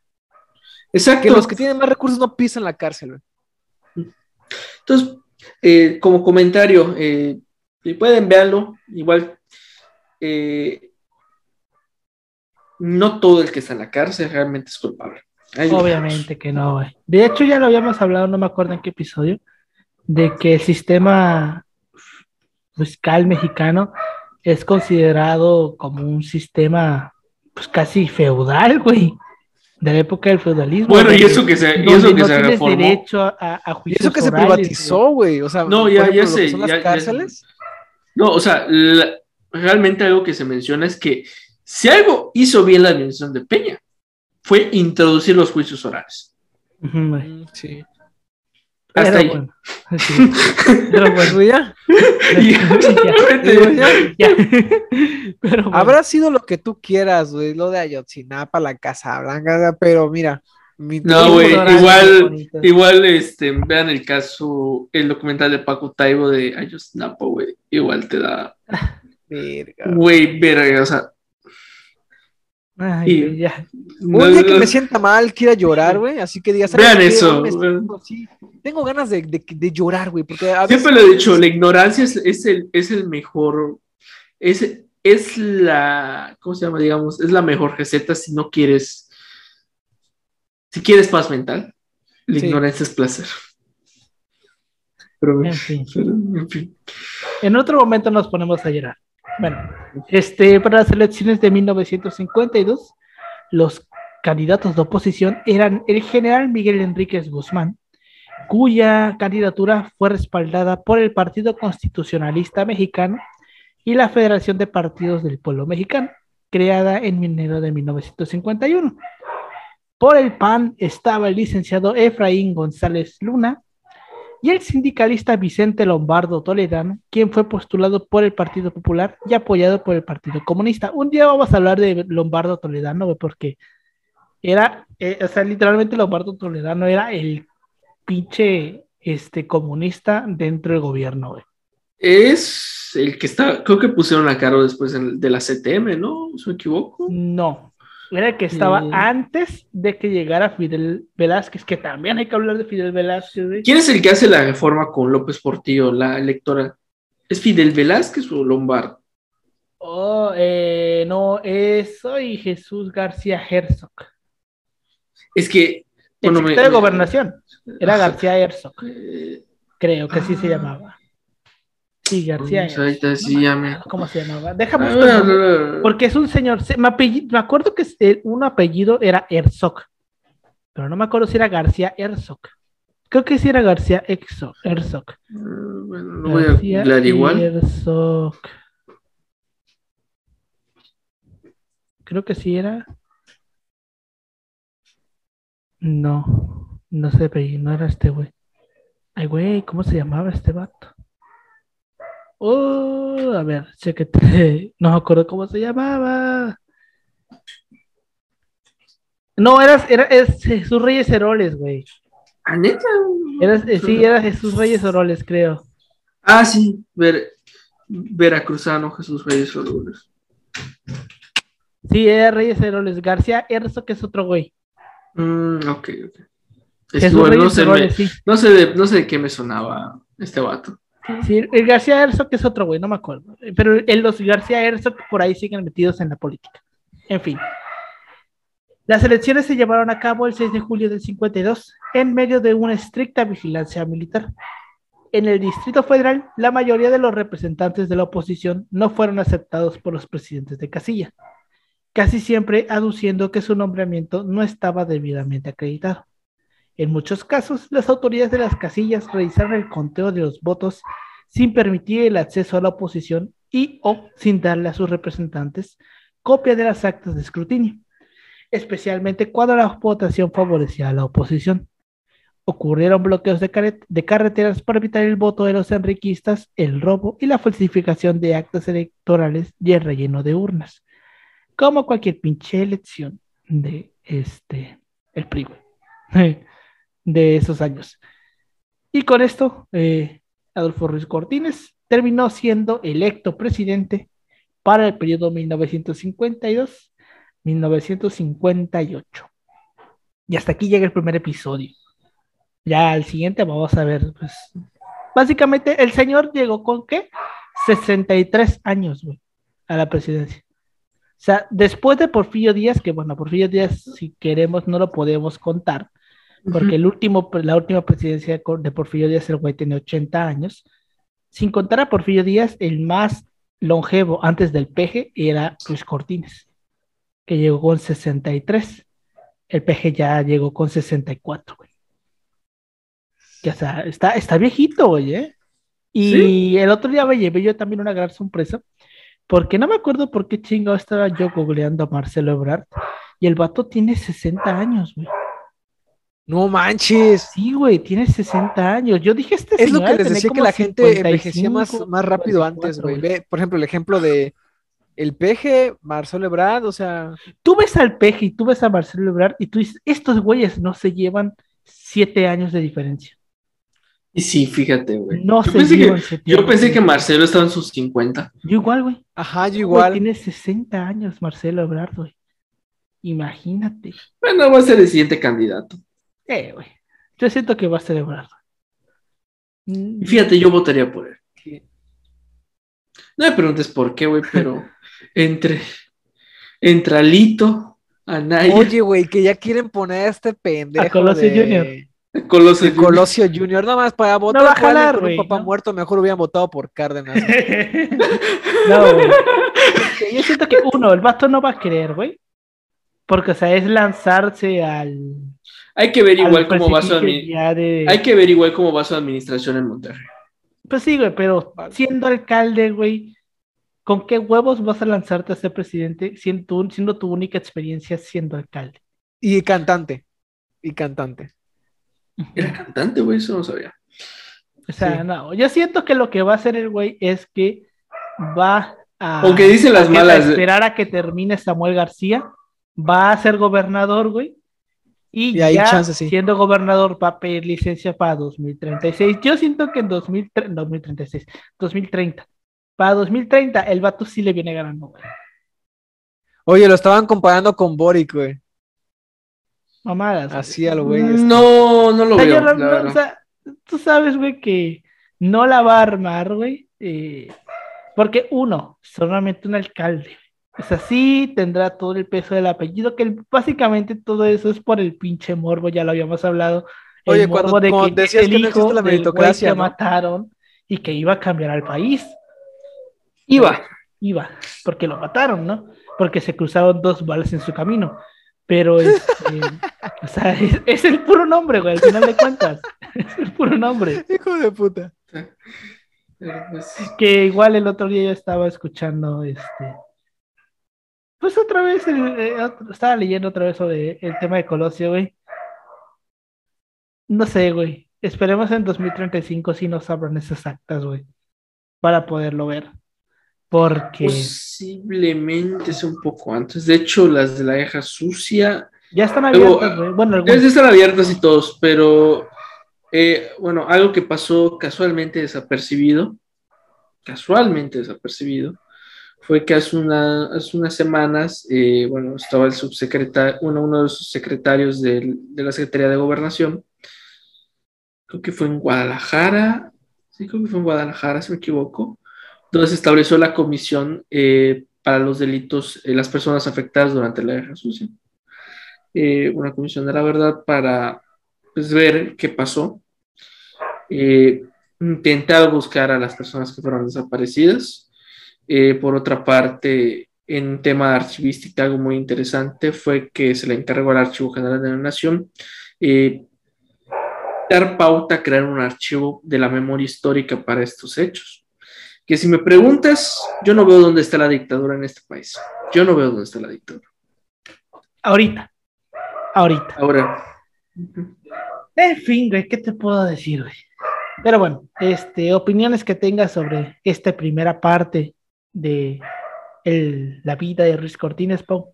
Exacto. Que los que tienen más recursos no pisan la cárcel. Entonces, eh, como comentario, eh, pueden verlo, igual, eh, no todo el que está en la cárcel realmente es culpable. Obviamente que no, güey. De hecho, ya lo habíamos hablado, no me acuerdo en qué episodio, de que el sistema fiscal mexicano es considerado como un sistema pues casi feudal, güey de la época del feudalismo. Bueno, y eso que se, y eso que no se reformó. derecho a, a y eso que se privatizó, güey. O sea, no, ya, ya sé. Son las cárceles. no, o sea, realmente algo que se menciona es que si algo hizo bien la administración de Peña, fue introducir los juicios orales. Mm, sí. Hasta ahí. Bueno, Pero bueno, ya. Pero Habrá sido lo que tú quieras, güey, lo de Ayotzinapa, la Casa Blanca, pero mira. no, güey, igual, igual, este, vean el caso, el documental de Paco Taibo de Ayotzinapa, güey, igual te da. Güey, verga, o sea, Ay, Y- güey, ya. Un día que me sienta mal, quiera llorar, güey, así que digas, Vean qué? eso, siento. Tengo ganas de, de- de llorar, güey, porque a veces... Siempre lo he dicho, la ignorancia es, es el, es el mejor, es, es la, ¿cómo se llama? Digamos, es la mejor receta si no quieres, si quieres paz mental, la Sí. ignorancia es placer. Pero, En fin. pero, en fin. En otro momento nos ponemos a llorar. Bueno, este, para las elecciones de 1952, los candidatos de oposición eran el general Miguel Enríquez Guzmán, cuya candidatura fue respaldada por el Partido Constitucionalista Mexicano y la Federación de Partidos del Pueblo Mexicano, creada en enero de 1951. Por el PAN estaba el licenciado Efraín González Luna, y el sindicalista Vicente Lombardo Toledano, quien fue postulado por el Partido Popular y apoyado por el Partido Comunista. Un día vamos a hablar de Lombardo Toledano, porque era, eh, o sea, literalmente Lombardo Toledano era el pinche este, comunista dentro del gobierno, güey. Es el que está, creo que pusieron a cargo después de la CTM, ¿no? ¿Se me equivoco? No, era el que estaba antes de que llegara Fidel Velázquez, que también hay que hablar de Fidel Velázquez. ¿Quién es el que hace la reforma con López Portillo, la electoral? ¿Es Fidel Velázquez o Lombardo? Oh, eh, no, es soy Jesús García Herzog. Es que, El me- secretario de me- gobernación era García Herzog, eh, creo que así se Ah. llamaba. Sí, García ahorita sí, No me ¿Cómo se llamaba? Déjame Ah, no, no, no. porque es un señor, se- me, acuerdo que eh, un apellido era Herzog, pero no me acuerdo si era García Herzog. Creo que sí era García Herzog. Herzog. Ah, Bueno, lo voy a googlear igual. Herzog. Creo que sí era. No, no sé, no era este güey. Ay, güey, ¿cómo se llamaba este vato? Oh, a ver, chequete. No me acuerdo cómo se llamaba. No, era, era es Jesús Reyes Heroles, güey. ¿Ah, neta? Era, eh, sí, era Jesús Reyes Heroles, creo. Ah, sí, Ver- Veracruzano Jesús Reyes Rodríguez. Sí, era Reyes Heroles. García Erzo, que es otro güey. Mm, ok, ok. Es no, sé, me- Heroles, sí. no, sé de, no sé de qué me sonaba este vato. Sí, el García Herzog es otro güey, no me acuerdo. Pero los García Herzog por ahí siguen metidos en la política. En fin. Las elecciones se llevaron a cabo el 6 de julio del 52 en medio de una estricta vigilancia militar. En el Distrito Federal, la mayoría de los representantes de la oposición no fueron aceptados por los presidentes de casilla, casi siempre aduciendo que su nombramiento no estaba debidamente acreditado. En muchos casos, las autoridades de las casillas realizaron el conteo de los votos sin permitir el acceso a la oposición y o sin darle a sus representantes copia de las actas de escrutinio, especialmente cuando la votación favorecía a la oposición. Ocurrieron bloqueos de, carret- de carreteras para evitar el voto de los enriquistas, el robo y la falsificación de actas electorales y el relleno de urnas, como cualquier pinche elección de este el PRI de esos años. Y con esto, eh, Adolfo Ruiz Cortines terminó siendo electo presidente para el periodo 1952-1958. Y hasta aquí llega el primer episodio. Ya al siguiente vamos a ver, pues, básicamente el señor llegó con qué? 63 años, a la presidencia. O sea, después de Porfirio Díaz, que bueno, Porfirio Díaz, si queremos, no lo podemos contar, porque el último, la última presidencia de Porfirio Díaz, el güey tenía 80 años. Sin contar a Porfirio Díaz, el más longevo antes del peje era Luis Cortines, que llegó con 63. El peje ya llegó con 64, güey. Que, o sea, está, está viejito, güey, ¿eh? Y el otro día me llevé yo también una gran sorpresa, porque no me acuerdo por qué chingado estaba yo googleando a Marcelo Ebrard, y el vato tiene 60 años, güey. No manches. Sí, güey, tiene 60 años. Yo dije, este Es lo señor que les decía que la gente 55, envejecía más, más rápido antes, 54, güey. Ve, por ejemplo, el ejemplo de el peje, Marcelo Ebrard, o sea, Tú ves al Peje y tú ves a Marcelo Ebrard y tú dices, estos güeyes no se llevan siete años de diferencia. Y sí, fíjate, güey. No yo, se pensé llevan que, yo pensé que Marcelo estaba en sus 50. Yo igual, güey. ajá, yo Güey, igual. Tiene 60 años Marcelo Ebrard, güey. Imagínate. Bueno, va a ser el siguiente candidato. Eh, güey. Yo siento que va a ser Ebrard. Mm, Y Fíjate, yo votaría por él. No me preguntes por qué, güey, pero entre, entre Alito, Anaya, Oye, güey, que ya quieren poner a este pendejo. A Colosio de- Junior. Colosio de Colosio Junior. Nada más para votar va a por jalar, güey, un papá ¿no? muerto, mejor hubieran votado por Cárdenas. no, güey. Yo siento que uno, el vato no va a querer, güey. Porque, o sea, es lanzarse al. Hay que ver al igual cómo va su de- Hay que ver igual cómo va su administración en Monterrey. Pues sí, güey, pero Vale. siendo alcalde, güey, ¿con qué huevos vas a lanzarte a ser presidente siendo tu, siendo tu única experiencia siendo alcalde? Y cantante. Y cantante. Era cantante, güey, eso no sabía. O sea, Sí. no, yo siento que lo que va a hacer el güey es que va a, Aunque dicen las a malas- a esperar a que termine Samuel García, va a ser gobernador, güey. Y, Y ahí ya chance, sí. siendo gobernador va a pedir licencia para 2036. Yo siento que en 2003 2036, 2030. Para 2030 el vato sí le viene ganando, güey. Oye, lo estaban comparando con Boric, güey. Mamadas. güey. Así a lo güey. este. No, no lo O sea, veo. no- no, o sea, tú sabes, güey, que no la va a armar, güey. eh, porque uno, solamente un alcalde. O sea, sí tendrá todo el peso del apellido, que el- básicamente todo eso es por el pinche morbo, ya lo habíamos hablado. El Oye, cuando- morbo de cuando que decías es que el no hijo existe la del meritocracia, mataron y que iba a cambiar al país. Iba. Iba, porque lo mataron, ¿no? Porque se cruzaron dos balas en su camino. Pero, este, o sea, es, es el puro nombre, güey, al final de cuentas. Es el puro nombre. Hijo de puta. Que igual el otro día yo estaba escuchando, este, pues otra vez, el- eh, estaba leyendo otra vez sobre el tema de Colosio, güey. No sé, güey. Esperemos en 2035 si nos abran esas actas, güey, para poderlo ver. Porque Posiblemente sea un poco antes. De hecho, las de la vieja sucia ya están abiertas, güey. Bueno, algunas. estar abiertas y todos, pero eh, bueno, algo que pasó casualmente desapercibido, casualmente desapercibido, fue que hace, una- hace unas semanas, eh, bueno, estaba el subsecretario, uno, de los secretarios del- de la Secretaría de Gobernación, creo que fue en Guadalajara, sí, creo que fue en Guadalajara, si me equivoco, donde se estableció la comisión eh, para los delitos, eh, las personas afectadas durante la guerra sucia. Una comisión de la verdad para pues, ver qué pasó, intentar buscar a las personas que fueron desaparecidas. Eh, por otra parte, en tema de archivística, algo muy interesante fue que se le encargó al Archivo General de la Nación eh, dar pauta a crear un archivo de la memoria histórica para estos hechos. Que si me preguntas, yo no veo dónde está la dictadura en este país. Yo no veo dónde está la dictadura. Ahorita. Ahorita. Ahora, En fin, güey, ¿qué te puedo decir, güey? Pero bueno, este, opiniones que tengas sobre esta primera parte de el- la vida de Ruiz Cortines, Pau,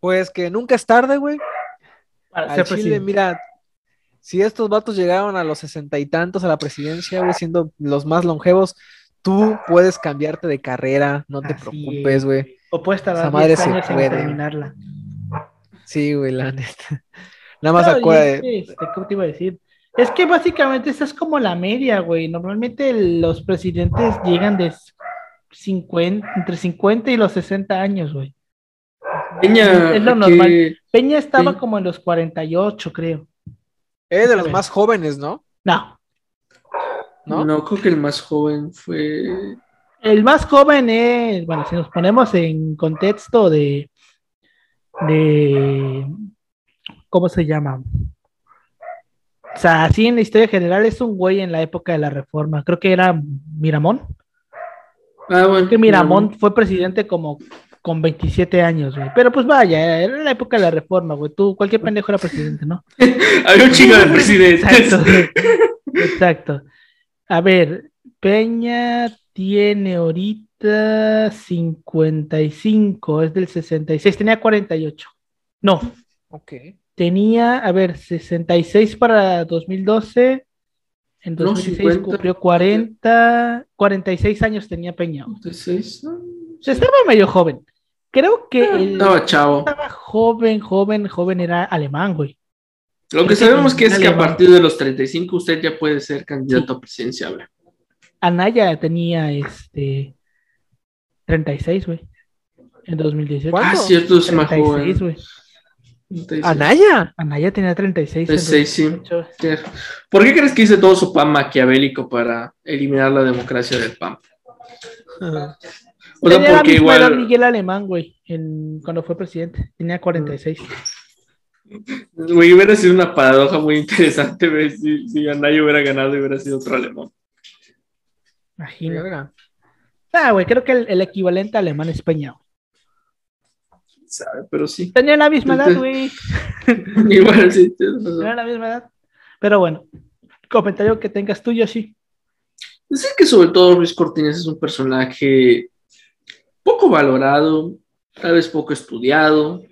Pues que nunca es tarde, güey. para ser Chile, mira, si estos vatos llegaron a los sesenta y tantos a la presidencia, güey, siendo los más longevos, tú puedes cambiarte de carrera, no te Así preocupes, es. güey. O puedes tardar Esa madre 10 se años en puede. terminarla. Sí, güey, la neta. Nada más es que, este, ¿cómo te iba a decir? Es que básicamente esa es como la media, güey. Normalmente los presidentes llegan de 50, entre 50 y los 60 años, güey. Peña, Es lo que- normal. Peña estaba Sí. como en los 48, creo. Es de los más jóvenes, ¿no? No, ¿No? ¿No? creo que el más joven fue. el más joven es, bueno, si nos ponemos en contexto de, de, ¿cómo se llama? O sea, así en la historia general es un güey en la época de la reforma. Creo que era Miramón. Ah, bueno. que Miramón fue presidente como con 27 años, güey. Pero pues vaya, era la época de la reforma, güey. Tú, cualquier pendejo era presidente, ¿no? Había un chingo de presidentes. Exacto. Exacto. A ver, Peña tiene ahorita 55, es del 66, tenía 48. No, Ok. tenía, a ver, 66 para 2012. En 2006 no, 50, cumplió 40, 46 años tenía Peña. 46, no, Se estaba medio joven. Creo que no, el, chavo. estaba joven, joven, joven era alemán, güey. Lo que sabemos que es que a partir de los 35 usted ya puede ser candidato sí. a presidenciable. Anaya tenía este 36, güey. En 2018. Ah, cierto, es más joven. Wey. Anaya. Anaya tenía 36. 36, sí. ¿Por qué crees que hice todo su plan maquiavélico para eliminar la democracia del PAN? Ah. Porque igual. Era Miguel Alemán, güey, cuando fue presidente. Tenía mm. 46. Güey, hubiera sido una paradoja muy interesante güey, si, Anaya hubiera ganado y hubiera sido otro alemán. Imagino. Ah, güey, creo que el, el equivalente alemán es Peña. Güey. ¿Sabe? Pero sí. Tenía la misma edad, güey. igual, sí. Tenía la misma edad. Pero bueno, comentario que tengas tú, Yoshi. Decir que sobre todo Luis Cortines es un personaje poco valorado, tal vez poco estudiado,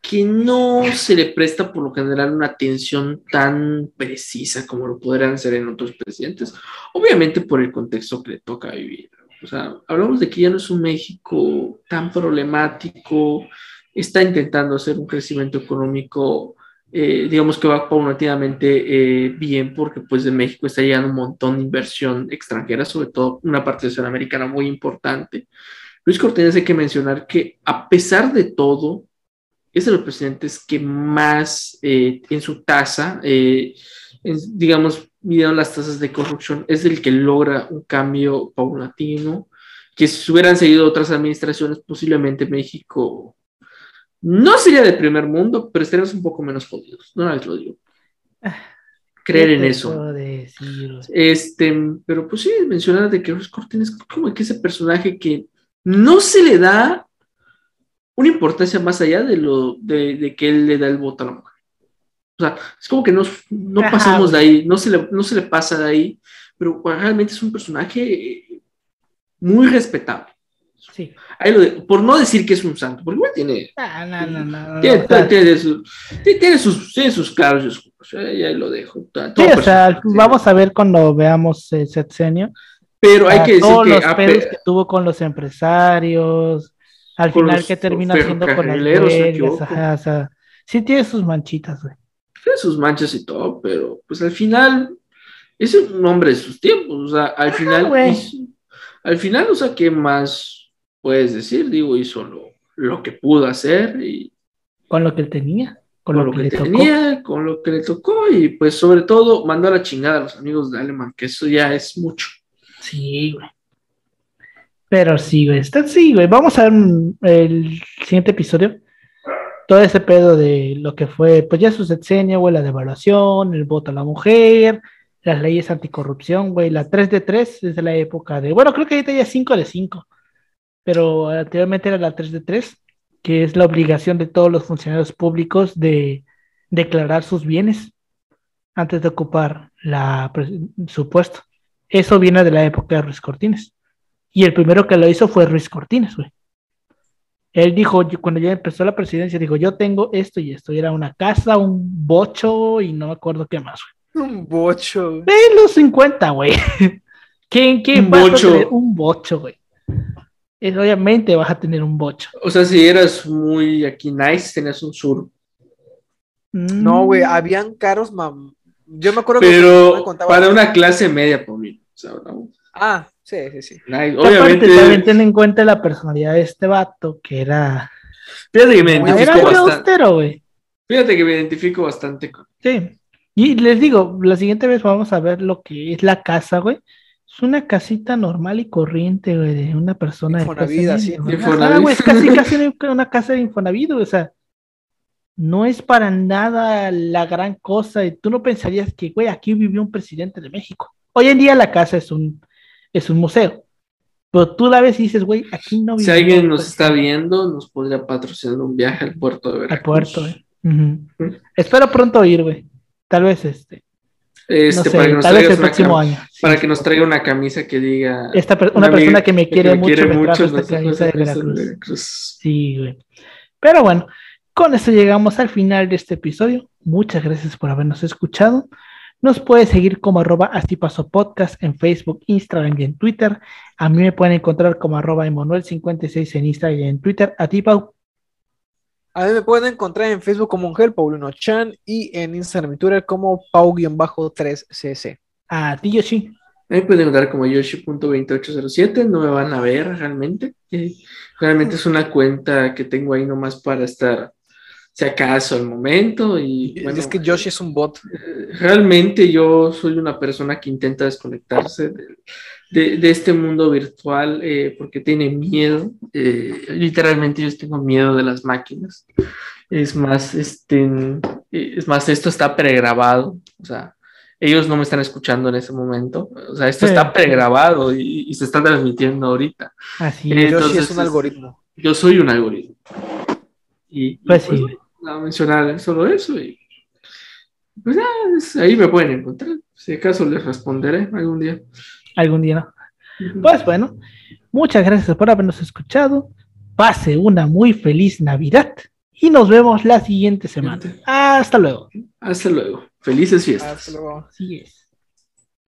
que no se le presta por lo general una atención tan precisa como lo podrían ser en otros presidentes, obviamente por el contexto que le toca vivir. O sea, hablamos de que ya no es un México tan problemático, está intentando hacer un crecimiento económico eh, digamos que va paulatinamente eh, bien porque pues de México está llegando un montón de inversión extranjera, sobre todo una participación americana muy importante. Luis Cortines hay que mencionar que a pesar de todo, es de los presidentes que más eh, en su tasa, digamos, midieron las tasas de corrupción, es el que logra un cambio paulatino, que si hubieran seguido otras administraciones, posiblemente México no sería de primer mundo, pero estaríamos un poco menos jodidos. No les lo digo. Creer ¿Qué en eso. Este, pero pues sí, mencionar de que Luis Cortines es como que ese personaje que no se le da una importancia más allá de lo de, de que él le da el voto a la mujer. O sea, es como que no, no Ajá, pasamos de ahí, no se, le, no se le pasa de ahí, pero realmente es un personaje muy respetable. Sí. Ahí lo de- por no decir que es un santo, porque igual tiene, tiene, sus, tiene, sus, claros y oscuros, eh, ahí lo dejo. Todo sí, o sea, vamos a ver cuando veamos el sexenio. Pero hay que decir todos que los a pedos pe- que tuvo con los empresarios, al final los que termina haciendo con las huelgas, ajá, o sea, sí tiene sus manchitas, güey. Tiene sus manchas y todo, pero pues al final es un hombre de sus tiempos, o sea, al final, hizo- al final, o sea, ¿qué más puedes decir? Digo, hizo lo, lo que pudo hacer y Con lo que él tenía, con, con lo, que, le tocó. tenía, con lo que le tocó y pues sobre todo mandó a la chingada a los amigos de Alemán, que eso ya es mucho. Sí, güey. Pero sí, güey. Está, sí, güey. Vamos a ver mm, el siguiente episodio. Todo ese pedo de lo que fue, pues ya su sexenio, güey, la devaluación, el voto a la mujer, las leyes anticorrupción, güey. La 3 de 3 desde la época de, bueno, creo que ahorita ya es 5 de 5. Pero anteriormente era la 3 de 3, que es la obligación de todos los funcionarios públicos de declarar sus bienes antes de ocupar la, su puesto. Eso viene de la época de Ruiz Cortines. Y el primero que lo hizo fue Ruiz Cortines, güey. Él dijo, yo- cuando ya empezó la presidencia, dijo, yo tengo esto y esto. Y era una casa, un bocho y no me acuerdo qué más, Un bocho. güey. En los 50, güey. ¿Quién, quién Un va a bocho. tener un bocho, güey? Es, obviamente vas a tener un bocho. O sea, si eras muy aquí nice, tenías un sur. No, güey, Mm, habían caros, mam. Yo me acuerdo que me Pero contaba- para una clase media, Paulino. O sea, no, Ah, sí, sí, sí. nice. y aparte, Obviamente, también ten en cuenta la personalidad de este vato, que era, fíjate que me era identifico muy bastante. austero, güey. Fíjate que me identifico bastante con. Sí. Y les digo, la siguiente vez vamos a ver lo que es la casa, güey. Es una casita normal y corriente, güey, de una persona de clase Infonavit, así. güey, es casi, casi una- una casa de Infonavit, güey, o sea, no es para nada la gran cosa. Y tú no pensarías que, güey, aquí vivió un presidente de México. Hoy en día la casa es un, es un museo. Pero tú la ves y dices, güey, aquí no Si vivió alguien nos está presidente viendo, nos podría patrocinar un viaje al puerto de Veracruz. Al puerto. Ujú. Espero pronto ir, güey. Tal vez este. Este, no sé, para que nos tal vez el próximo año. Sí. Para que nos traiga una camisa que diga. Esta per- una una persona amiga que me quiere me mucho quiere esta camisa de Veracruz. Sí, güey. Pero bueno, con eso llegamos al final de este episodio. Muchas gracias por habernos escuchado. Nos puede seguir como arroba así paso podcast en Facebook, Instagram y en Twitter. A mí me pueden encontrar como arroba Emanuel56 en Instagram y en Twitter. A ti, Pau. A mí me pueden encontrar en Facebook como Ángel Paulino Chan y en Instagram y Twitter como Pau-3cc. A ti, Yoshi. Me pueden encontrar como Yoshi.2807, no me van a ver realmente. Realmente es una cuenta que tengo ahí nomás para estar, si acaso, al momento. Y bueno, es que Yoshi es un bot. Eh, realmente yo soy una persona que intenta desconectarse de, de, de este mundo virtual eh, porque tiene miedo. Eh, literalmente yo tengo miedo de las máquinas. Es más, este, es más, esto está pregrabado. O sea, ellos no me están escuchando en ese momento. O sea, esto está pregrabado y, y, se está transmitiendo ahorita. Así es. Entonces, Yoshi es un algoritmo. Yo soy un algoritmo. Y, pues, pues sí. A mencionar solo eso. Y, pues ya, ahí me pueden encontrar. Si acaso les responderé algún día. Algún día no. Pues bueno, muchas gracias por habernos escuchado. Pase una muy feliz Navidad y nos vemos la siguiente semana. Hasta luego. Hasta luego. Felices fiestas. Hasta luego. Así es.